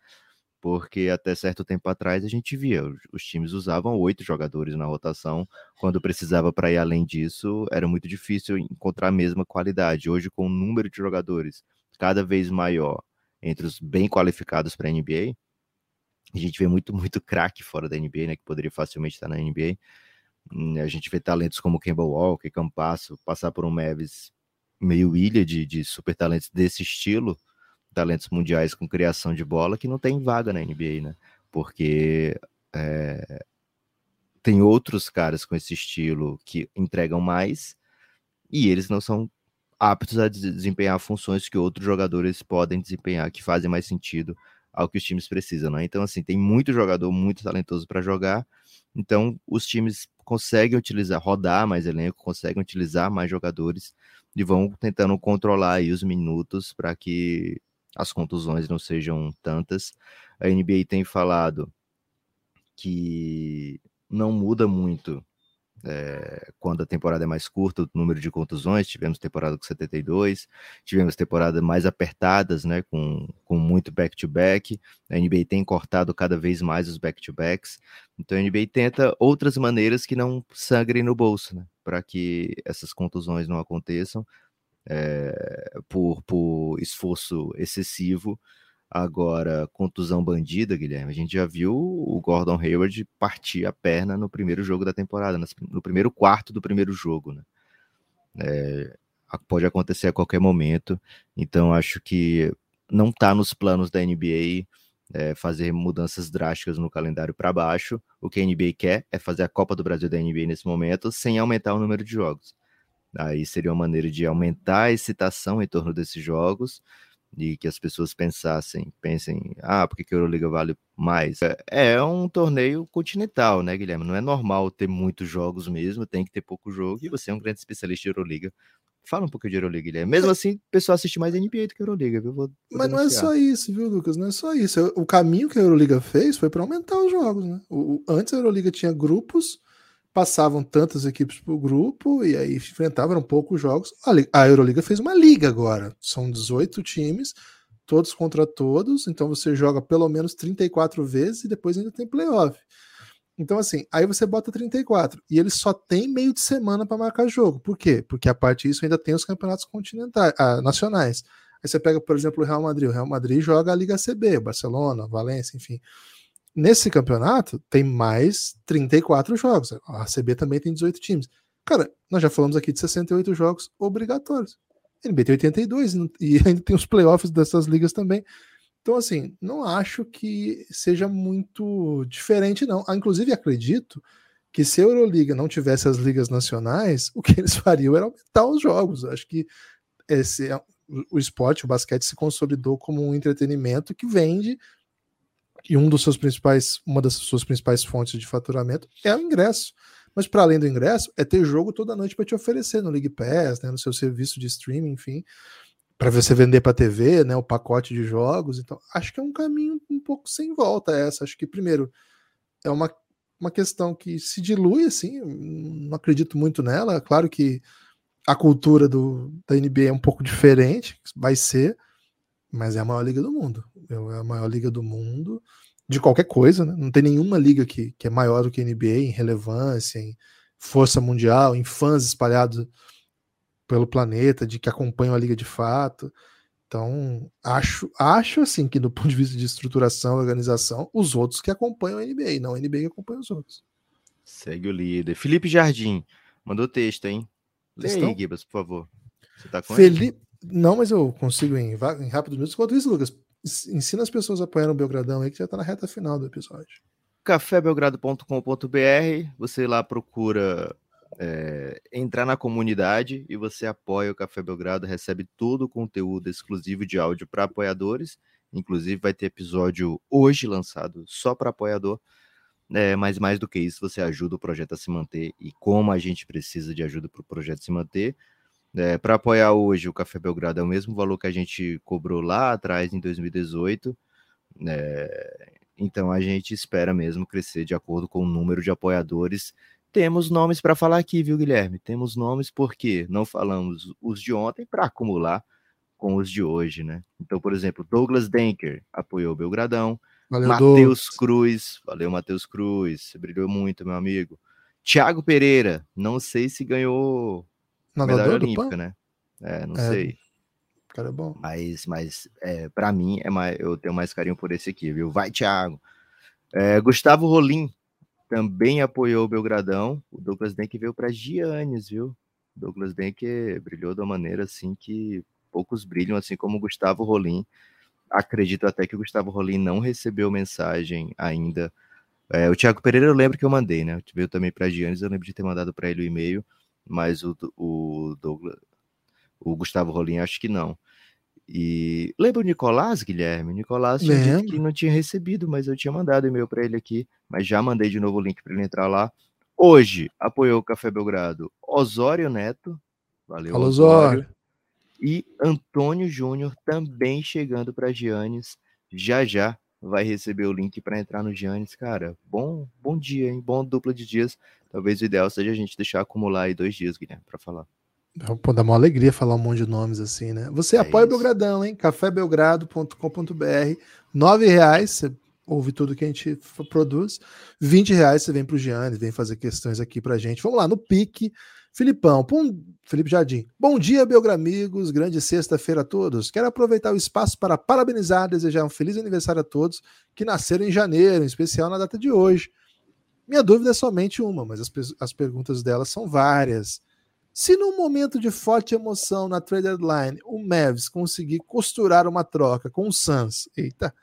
porque até certo tempo atrás a gente via os times usavam oito jogadores na rotação, quando precisava para ir além disso era muito difícil encontrar a mesma qualidade. Hoje com o número de jogadores cada vez maior entre os bem qualificados para a NBA, a gente vê muito muito craque fora da NBA, né, que poderia facilmente estar na NBA a gente vê talentos como Campbell Walker, Campasso, passar por um Mavis meio ilha de, de super talentos desse estilo, talentos mundiais com criação de bola, que não tem vaga na NBA, né? Porque é, tem outros caras com esse estilo que entregam mais e eles não são aptos a desempenhar funções que outros jogadores podem desempenhar, que fazem mais sentido ao que os times precisam, né? Então, assim, tem muito jogador muito talentoso para jogar, então os times conseguem utilizar, rodar mais elenco, conseguem utilizar mais jogadores e vão tentando controlar aí os minutos para que as contusões não sejam tantas. A NBA tem falado que não muda muito é, quando a temporada é mais curta, o número de contusões. Tivemos temporada com 72, tivemos temporadas mais apertadas, né, com, com muito back-to-back. -back. A NBA tem cortado cada vez mais os back-to-backs. Então a NBA tenta outras maneiras que não sangrem no bolso, né, para que essas contusões não aconteçam é, por, por esforço excessivo. Agora, contusão bandida, Guilherme, a gente já viu o Gordon Hayward partir a perna no primeiro jogo da temporada, no primeiro quarto do primeiro jogo, né? É, pode acontecer a qualquer momento, então acho que não está nos planos da NBA é, fazer mudanças drásticas no calendário para baixo. O que a NBA quer é fazer a Copa do Brasil da NBA nesse momento sem aumentar o número de jogos. Aí seria uma maneira de aumentar a excitação em torno desses jogos e que as pessoas pensassem, pensem, ah, por que, a Euroliga vale mais? É, é um torneio continental, né, Guilherme? Não é normal ter muitos jogos mesmo, tem que ter pouco jogo, e você é um grande especialista de Euroliga. Fala um pouco de Euroliga, Guilherme. Mesmo assim, o pessoal assiste mais NBA do que Euroliga, viu? Vou, vou Mas não é só isso, viu, Lucas? Não é só isso. O caminho que a Euroliga fez foi para aumentar os jogos, né? O, antes a Euroliga tinha grupos passavam tantas equipes por grupo e aí enfrentavam poucos jogos. A Euroliga fez uma liga agora, são 18 times, todos contra todos, então você joga pelo menos 34 vezes e depois ainda tem playoff. Então, assim, aí você bota 34 e eles só tem meio de semana para marcar jogo. Por quê? Porque a parte disso ainda tem os campeonatos continentais, ah, nacionais. Aí você pega, por exemplo, o Real Madrid. O Real Madrid joga a Liga CB, Barcelona, Valência, enfim. Nesse campeonato tem mais 34 jogos. A CB também tem 18 times. Cara, nós já falamos aqui de 68 jogos obrigatórios. A NBA tem 82 e ainda tem os playoffs dessas ligas também. Então, assim, não acho que seja muito diferente, não. Ah, inclusive, acredito que se a Euroliga não tivesse as ligas nacionais, o que eles fariam era aumentar os jogos. Acho que esse, é o esporte, o basquete, se consolidou como um entretenimento que vende e um dos seus principais, uma das suas principais fontes de faturamento é o ingresso. Mas para além do ingresso, é ter jogo toda noite para te oferecer no League Pass, né, no seu serviço de streaming, enfim, para você vender para TV, né, o pacote de jogos. Então, acho que é um caminho um pouco sem volta essa. Acho que primeiro é uma, uma questão que se dilui assim, não acredito muito nela. Claro que a cultura do, da NBA é um pouco diferente, vai ser, mas é a maior liga do mundo. É a maior liga do mundo de qualquer coisa, né? Não tem nenhuma liga que, que é maior do que a NBA em relevância, em força mundial, em fãs espalhados pelo planeta, de que acompanham a liga de fato. Então, acho, acho assim que do ponto de vista de estruturação, organização, os outros que acompanham a NBA, não a NBA que acompanha os outros. Segue o líder. Felipe Jardim mandou texto, hein? Lê aí, Gibas, por favor. Você tá com Felipe, ele? Não, mas eu consigo em, em rápido minutos. Enquanto isso, Lucas, ensina as pessoas a apoiar o Belgradão aí, que já está na reta final do episódio. cafébelgrado.com.br, você lá procura é, entrar na comunidade e você apoia o Café Belgrado, recebe todo o conteúdo exclusivo de áudio para apoiadores. Inclusive, vai ter episódio hoje lançado só para apoiador. É, mas mais do que isso, você ajuda o projeto a se manter e como a gente precisa de ajuda para o projeto se manter, é, para apoiar hoje o Café Belgrado é o mesmo valor que a gente cobrou lá atrás, em 2018. É, então a gente espera mesmo crescer de acordo com o número de apoiadores. Temos nomes para falar aqui, viu, Guilherme? Temos nomes porque não falamos os de ontem para acumular com os de hoje, né? Então, por exemplo, Douglas Denker apoiou o Belgradão. Matheus Cruz, valeu, Matheus Cruz, você brilhou muito, meu amigo. Tiago Pereira, não sei se ganhou medalha olímpica, né? É, não é, sei. Cara é bom. Mas, mas é, para mim, é mais, eu tenho mais carinho por esse aqui, viu? Vai, Thiago. É, Gustavo Rolim também apoiou o Belgradão. O Douglas Denk veio para Giannis, viu? O Douglas Denk brilhou de uma maneira assim que poucos brilham, assim como o Gustavo Rolim. Acredito até que o Gustavo Rolim não recebeu mensagem ainda É, o Thiago Pereira eu lembro que eu mandei, né? Veio também para Giannis, eu lembro de ter mandado para ele o e-mail, mas o, o Douglas, o Gustavo Rolim, acho que não. E lembra o Nicolás, Guilherme? O Nicolás tinha dito que não tinha recebido, mas eu tinha mandado e-mail para ele aqui, mas já mandei de novo o link para ele entrar lá. Hoje apoiou o Café Belgrado Osório Neto, valeu Fala, Osório. E Antônio Júnior também chegando para Giannis. Já já vai receber o link para entrar no Giannis, cara. Bom, bom dia, hein? Bom dupla de dias. Talvez o ideal seja a gente deixar acumular aí dois dias, Guilherme, para falar. Pô, dá uma alegria falar um monte de nomes assim, né? Você é apoia o Belgradão, hein? cafébelgrado.com.br. Nove reais, você ouve tudo que a gente produz. Vinte reais você vem pro Gianni, vem fazer questões aqui pra gente. Vamos lá, no pique. Filipão, pum, Felipe Jardim. Bom dia, Belgramigos. Grande sexta-feira a todos. Quero aproveitar o espaço para parabenizar, desejar um feliz aniversário a todos que nasceram em janeiro, em especial na data de hoje. Minha dúvida é somente uma, mas as, as perguntas delas são várias. Se num momento de forte emoção na trade deadline o Mavs conseguir costurar uma troca com o Suns, eita,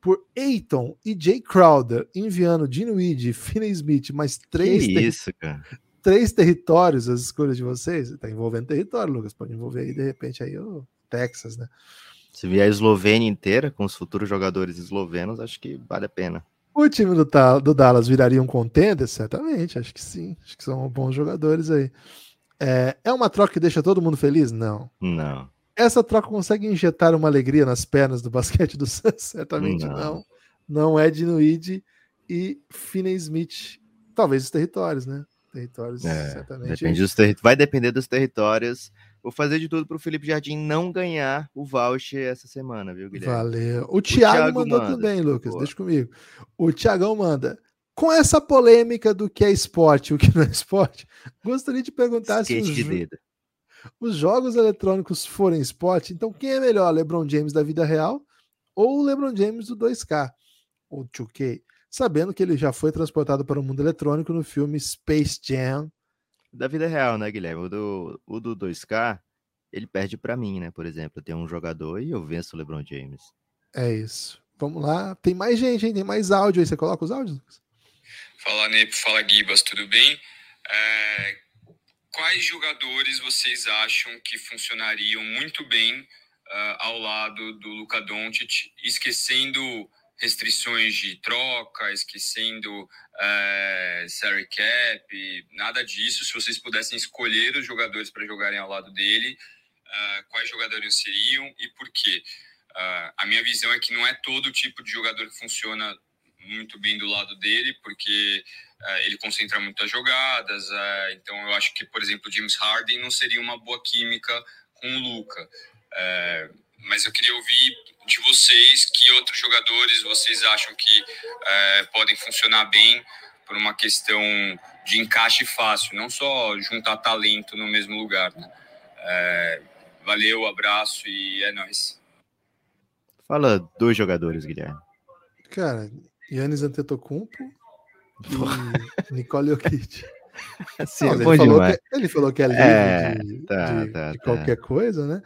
por Aiton e Jay Crowder, enviando Dinwiddie e Finney Smith mais três, isso, cara? três territórios as escolhas de vocês, está envolvendo território, Lucas, pode envolver aí de repente aí o Texas, né? Se vier a Eslovênia inteira com os futuros jogadores eslovenos, acho que vale a pena. O time do, do Dallas viraria um contender? Certamente, acho que sim. Acho que são bons jogadores aí. É, é uma troca que deixa todo mundo feliz? Não. Não. Essa troca consegue injetar uma alegria nas pernas do basquete do Suns? Certamente não. Não, não é de Nuide e Finney Smith. Talvez os territórios, né? Territórios, é, certamente. Depende dos terri vai depender dos territórios. Vou fazer de tudo para o Felipe Jardim não ganhar o voucher essa semana, viu, Guilherme? Valeu. O, o Thiago, Thiago mandou manda. também, Lucas. Boa. Deixa comigo. O Thiagão manda com essa polêmica do que é esporte e o que não é esporte, gostaria de perguntar se os, de os, jogos eletrônicos forem esporte, então quem é melhor, LeBron James da vida real ou o LeBron James do 2K ou 2K? Sabendo que ele já foi transportado para o mundo eletrônico no filme Space Jam. Da vida real, né, Guilherme? O do, o do 2K, ele perde para mim, né? Por exemplo, eu tenho um jogador e eu venço o LeBron James. É isso. Vamos lá. Tem mais gente, hein? Tem mais áudio aí. Você coloca os áudios, Lucas? Fala Nepo, fala Gibas, tudo bem? É, quais jogadores vocês acham que funcionariam muito bem uh, ao lado do Luka Doncic, esquecendo restrições de troca, esquecendo uh, salary cap, nada disso. Se vocês pudessem escolher os jogadores para jogarem ao lado dele, uh, quais jogadores seriam e por quê? Uh, a minha visão é que não é todo tipo de jogador que funciona muito bem do lado dele, porque ele concentra muitas jogadas. Então, eu acho que, por exemplo, James Harden não seria uma boa química com o Luca. Mas eu queria ouvir de vocês que outros jogadores vocês acham que podem funcionar bem por uma questão de encaixe fácil, não só juntar talento no mesmo lugar. Né? valeu, abraço e é nóis. Fala dois jogadores, Guilherme. Cara, Yannis Antetokounmpo e Nicole Jokic. Sim, Não, ele, falou que, ele, falou que, é livre é, de, tá, de, tá, de tá. qualquer coisa, né?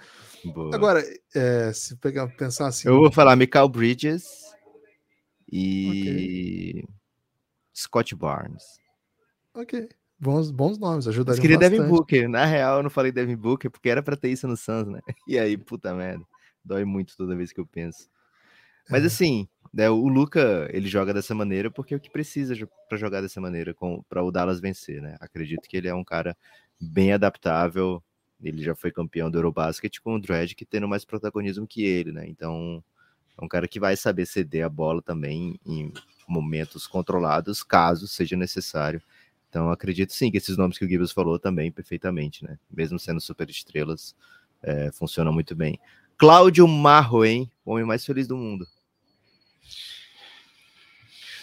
Boa. Agora, é, se pegar, pensar assim. Eu vou falar Michael Bridges e okay. Scott Barnes. Ok. Bons, bons nomes, ajudaria. Eu queria bastante. Devin Booker. Na real, eu não falei Devin Booker porque era pra ter isso no Suns, né? E aí, puta merda. Dói muito toda vez que eu penso. Mas é. assim, né, o Luca, ele joga dessa maneira porque é o que precisa para jogar dessa maneira para o Dallas vencer, né? Acredito que ele é um cara bem adaptável. Ele já foi campeão do Eurobasket com o Dredd que tendo mais protagonismo que ele, né? Então, é um cara que vai saber ceder a bola também em momentos controlados, caso seja necessário. Então, acredito sim que esses nomes que o Gibbs falou também perfeitamente, né? Mesmo sendo super estrelas, é, funcionam muito bem. Cláudio Marro, hein? O homem mais feliz do mundo.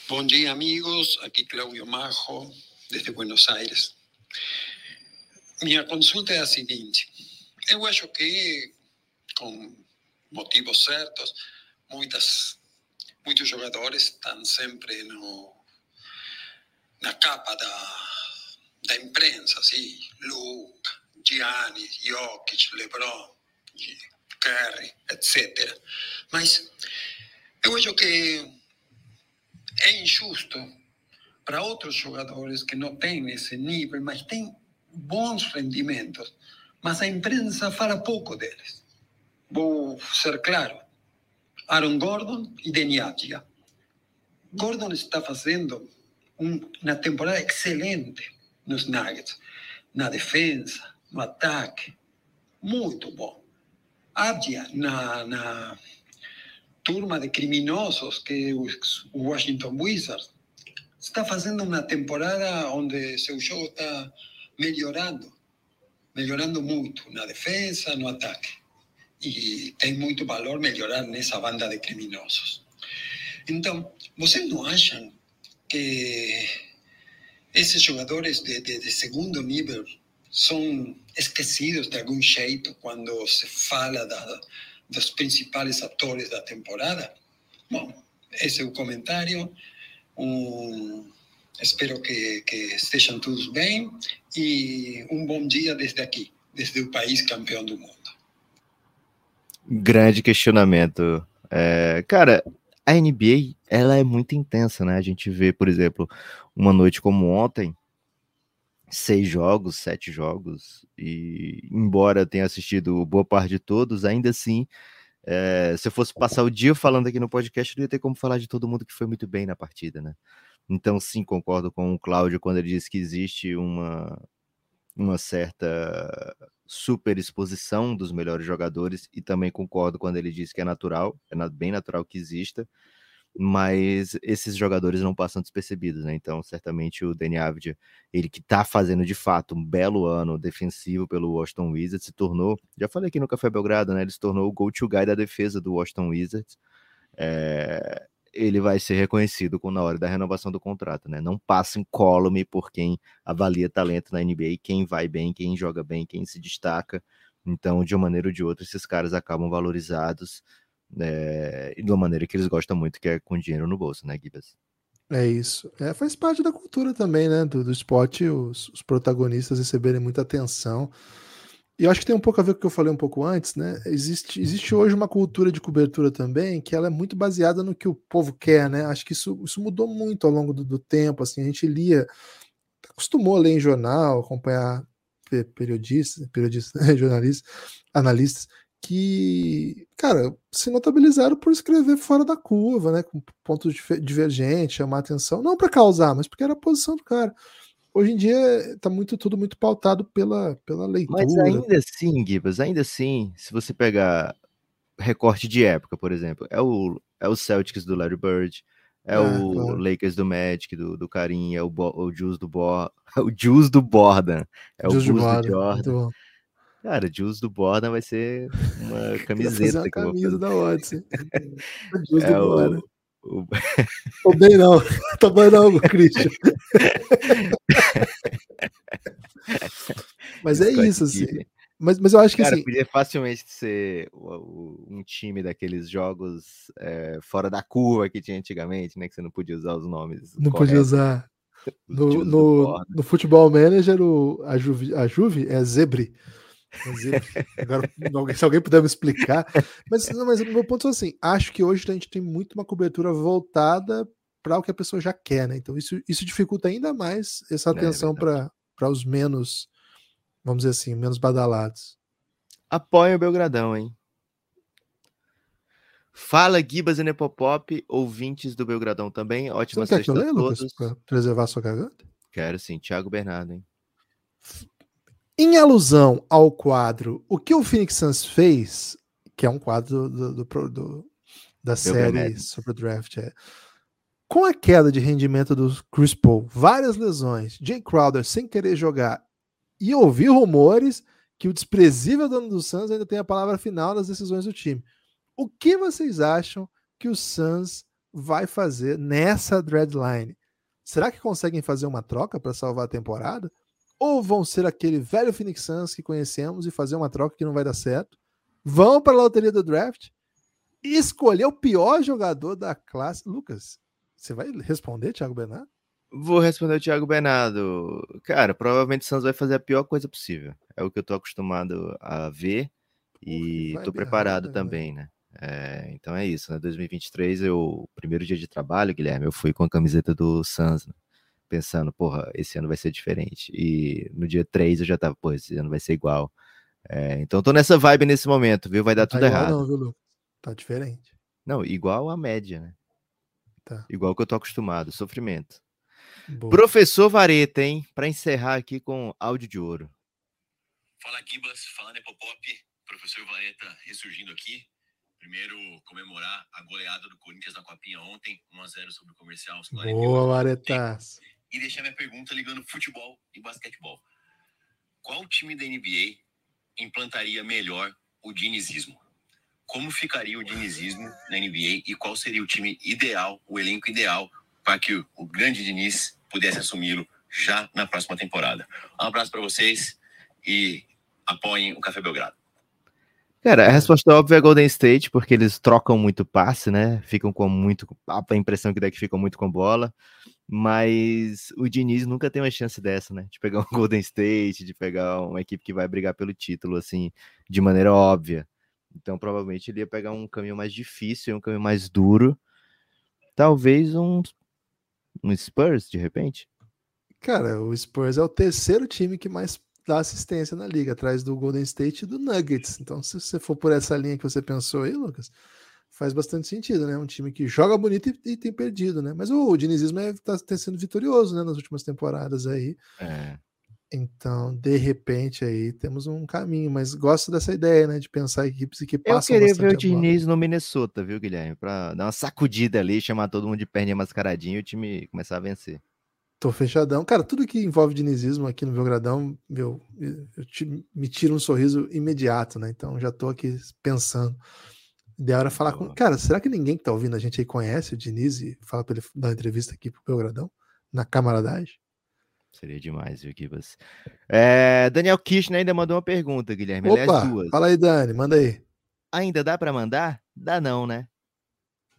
Bom dia, amigos. Aqui Cláudio Marro, desde Buenos Aires. Minha consulta é a seguinte: eu acho que, com motivos certos, muitas, muitos jogadores estão sempre no, na capa da, da imprensa, assim, Luke, Gianni, Jokic, LeBron, Curry, etc. Mas eu acho que é injusto para outros jogadores que não têm esse nível, mas têm bons rendimentos, mas a imprensa fala pouco deles. Vou ser claro. Aaron Gordon e Deni Avdija. Gordon está fazendo uma temporada excelente nos Nuggets, na defesa, no ataque, muito bom. Avdija, na, na turma de criminosos que o Washington Wizards, está fazendo uma temporada onde seu jogo está melhorando, melhorando muito na defesa, no ataque. E tem muito valor melhorar nessa banda de criminosos. Então, vocês não acham que esses jogadores de, de, de segundo nível são esquecidos de algum jeito quando se fala da, dos principais atores da temporada? Bom, esse é o comentário. Um, espero que, que estejam todos bem e um bom dia desde aqui, desde o país campeão do mundo. Grande questionamento. É, cara, a NBA ela é muito intensa, né? A gente vê, por exemplo, uma noite como ontem, seis jogos, sete jogos, e embora tenha assistido boa parte de todos, ainda assim, é, se eu fosse passar o dia falando aqui no podcast, não ia ter como falar de todo mundo que foi muito bem na partida, né? Então, sim, concordo com o Cláudio quando ele diz que existe uma, uma certa superexposição dos melhores jogadores, e também concordo quando ele diz que é natural, é bem natural que exista, mas esses jogadores não passam despercebidos, né? Então, certamente o Dani Avdia, ele que tá fazendo de fato um belo ano defensivo pelo Washington Wizards, se tornou, já falei aqui no Café Belgrado, né? Ele se tornou o go-to guy da defesa do Washington Wizards. É, ele vai ser reconhecido com na hora da renovação do contrato, né? Não passa incólume por quem avalia talento na NBA, quem vai bem, quem joga bem, quem se destaca. Então, de uma maneira ou de outra, esses caras acabam valorizados é, e de uma maneira que eles gostam muito, que é com dinheiro no bolso, né, Gibas? É isso. É, faz parte da cultura também, né? Do, do esporte, os, os, protagonistas receberem muita atenção. E eu acho que tem um pouco a ver com o que eu falei um pouco antes, né? Existe, existe hoje uma cultura de cobertura também que ela é muito baseada no que o povo quer, né? Acho que isso, isso mudou muito ao longo do, do tempo. Assim, a gente lia, acostumou a ler em jornal, acompanhar periodistas, periodistas, jornalistas, analistas que, cara, se notabilizaram por escrever fora da curva, né, com pontos divergentes, chamar atenção, não para causar, mas porque era a posição do cara. Hoje em dia tá muito tudo muito pautado pela, pela leitura. Mas ainda assim, Gibas, ainda assim, se você pegar recorte de época, por exemplo, é o, é o Celtics do Larry Bird, é, é o claro. Lakers do Magic, do, do Karim, é o, Bo, o Juice do Bo, o Juice do Bordan, é Juice o Bulls do Jordan. Cara, Juice do Borda vai ser uma camiseta. Uma que eu vou camisa fazer. da Odyssey. Juice É do Borda. O. Tô bem não. Tô bem não, Christian. Mas é Scott isso, assim. Mas, mas eu acho que Cara, assim. podia facilmente ser um time daqueles jogos é, fora da curva que tinha antigamente, né? Que você não podia usar os nomes. Não podia corretos. usar. O No, no, no Futebol Manager, o, a, Juve, a Juve é Zebre. É Zebre. Agora, se alguém puder me explicar. Mas, não, mas o meu ponto é assim: acho que hoje a gente tem muito uma cobertura voltada para o que a pessoa já quer, né? Então, isso, isso dificulta ainda mais essa É, atenção verdade. para os menos, vamos dizer assim, menos badalados. Apoia o Belgradão, hein? Fala, Gibas e Nepopop, ouvintes do Belgradão também. Você Ótima não quer que sexta eu a leia, Lucas, para preservar a sua garganta? Quero sim, Thiago Bernardo, hein? Em alusão ao quadro O que o Phoenix Suns fez, que é um quadro do, do- do- da série sobre o draft, é, com a queda de rendimento do Chris Paul, várias lesões, Jay Crowder sem querer jogar e ouvir rumores que o desprezível dono do Suns ainda tem a palavra final nas decisões do time. O que vocês acham que o Suns vai fazer nessa deadline? Será que conseguem fazer uma troca para salvar a temporada? Ou vão ser aquele velho Phoenix Suns que conhecemos e fazer uma troca que não vai dar certo? Vão para a loteria do draft e escolher o pior jogador da classe. Lucas, você vai responder, Thiago Bernardo? Vou responder o Thiago Bernardo. Cara, provavelmente o Santos vai fazer a pior coisa possível. É o que eu tô acostumado a ver e tô preparado né, também, né? É, então é isso, né? 2023, eu, primeiro dia de trabalho, Guilherme, eu fui com a camiseta do Suns, né? Pensando, porra, esse ano vai ser diferente. E no dia 3 eu já tava, pô, esse ano vai ser igual. É, então tô nessa vibe nesse momento, viu? Vai dar Tá tudo errado. Não, viu, Lucas? Tá diferente. Não, igual a média, né? Tá. Igual que eu tô acostumado, sofrimento. Boa. Professor Vareta, hein? Pra encerrar aqui com áudio de ouro. Fala Gibas, fala Nepopop, professor Vareta ressurgindo aqui. Primeiro, comemorar a goleada do Corinthians na Copinha ontem, 1x0 sobre o Comercial. os 48 Boa, do Varetas. E deixar minha pergunta ligando futebol e basquetebol. Qual time da NBA implantaria melhor o dinizismo? Como ficaria o dinizismo na NBA e qual seria o time ideal, o elenco ideal, para que o, grande Diniz pudesse assumi-lo já na próxima temporada? Um abraço para vocês e apoiem o Café Belgrado. Cara, a resposta óbvia é Golden State, porque eles trocam muito passe, né? Ficam com muito. A impressão que dá é que ficam muito com bola. Mas o Diniz nunca tem uma chance dessa, né? De pegar um Golden State, de pegar uma equipe que vai brigar pelo título, assim, de maneira óbvia. Então, provavelmente ele ia pegar um caminho mais difícil, um caminho mais duro. Talvez um, um Spurs, de repente. Cara, o Spurs é o terceiro time que mais dá assistência na liga, atrás do Golden State e do Nuggets. Então, se você for por essa linha que você pensou aí, Lucas, faz bastante sentido, né? Um time que joga bonito e, e tem perdido, né? Mas o, o dinizismo está tá sendo vitorioso, né? Nas últimas temporadas aí. É. Então, de repente, aí temos um caminho, mas gosto dessa ideia, né? De pensar equipes que Eu passam queria ver o. Diniz no Minnesota, viu, Guilherme? Pra dar uma sacudida ali, chamar todo mundo de perninha mascaradinha e o time começar a vencer. Tô fechadão. Cara, tudo que envolve dinizismo aqui no Belgradão, meu, eu te- me tira um sorriso imediato, né? Então já tô aqui pensando. Ideal era falar com. Cara, será que ninguém que tá ouvindo a gente aí conhece o Diniz e fala pra ele dar uma entrevista aqui pro Belgradão? Na camaradagem? Seria demais, viu, Kibas? É, Daniel Kirchner ainda mandou uma pergunta, Guilherme. Aliás, Opa, duas. fala aí, Dani, manda aí. Ainda dá pra mandar? Dá não, né?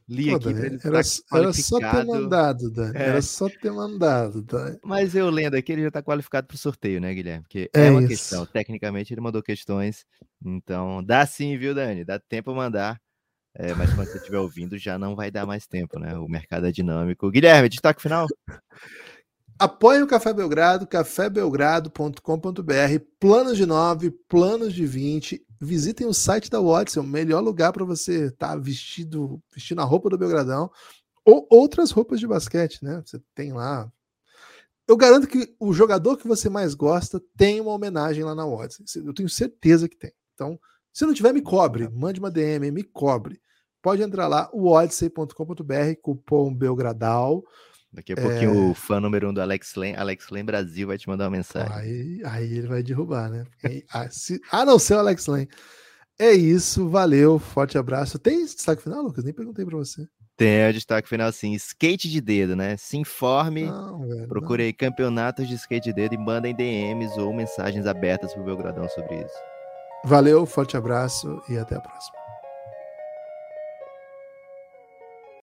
Li Pô, aqui Dani, pra ele era, era só ter mandado, Dani. É. Era só ter mandado, Dani. Mas eu lendo aqui, ele já tá qualificado pro sorteio, né, Guilherme? Porque É é, uma isso. questão. Tecnicamente, ele mandou questões. Então, dá sim, viu, Dani? Dá tempo pra mandar. É, mas quando você estiver ouvindo, já não vai dar mais tempo, né? O mercado é dinâmico. Guilherme, destaque final? Apoie o Café Belgrado, cafébelgrado.com.br, planos de 9, planos de 20. Visitem o site da Watts, é o melhor lugar para você estar vestido, vestindo a roupa do Belgradão ou outras roupas de basquete, né? Você tem lá. Eu garanto que o jogador que você mais gosta tem uma homenagem lá na Watts. Eu tenho certeza que tem. Então, se não tiver, me cobre. Mande uma DM, me cobre. Pode entrar lá, odyssey.com.br, cupom Belgradal. Daqui a pouquinho É. o fã número um do Alex Len, Alex Len Brasil, vai te mandar uma mensagem. Aí, aí ele vai derrubar, né? Ah, se- ah, não, seu Alex Lane. É isso, valeu, forte abraço. Tem destaque final, Lucas? Nem perguntei pra você. Tem o destaque final assim, skate de dedo, né? Se informe, Não, velho. procure aí campeonatos de skate de dedo e mandem DMs ou mensagens abertas pro Belgradão sobre isso. Valeu, forte abraço e até a próxima.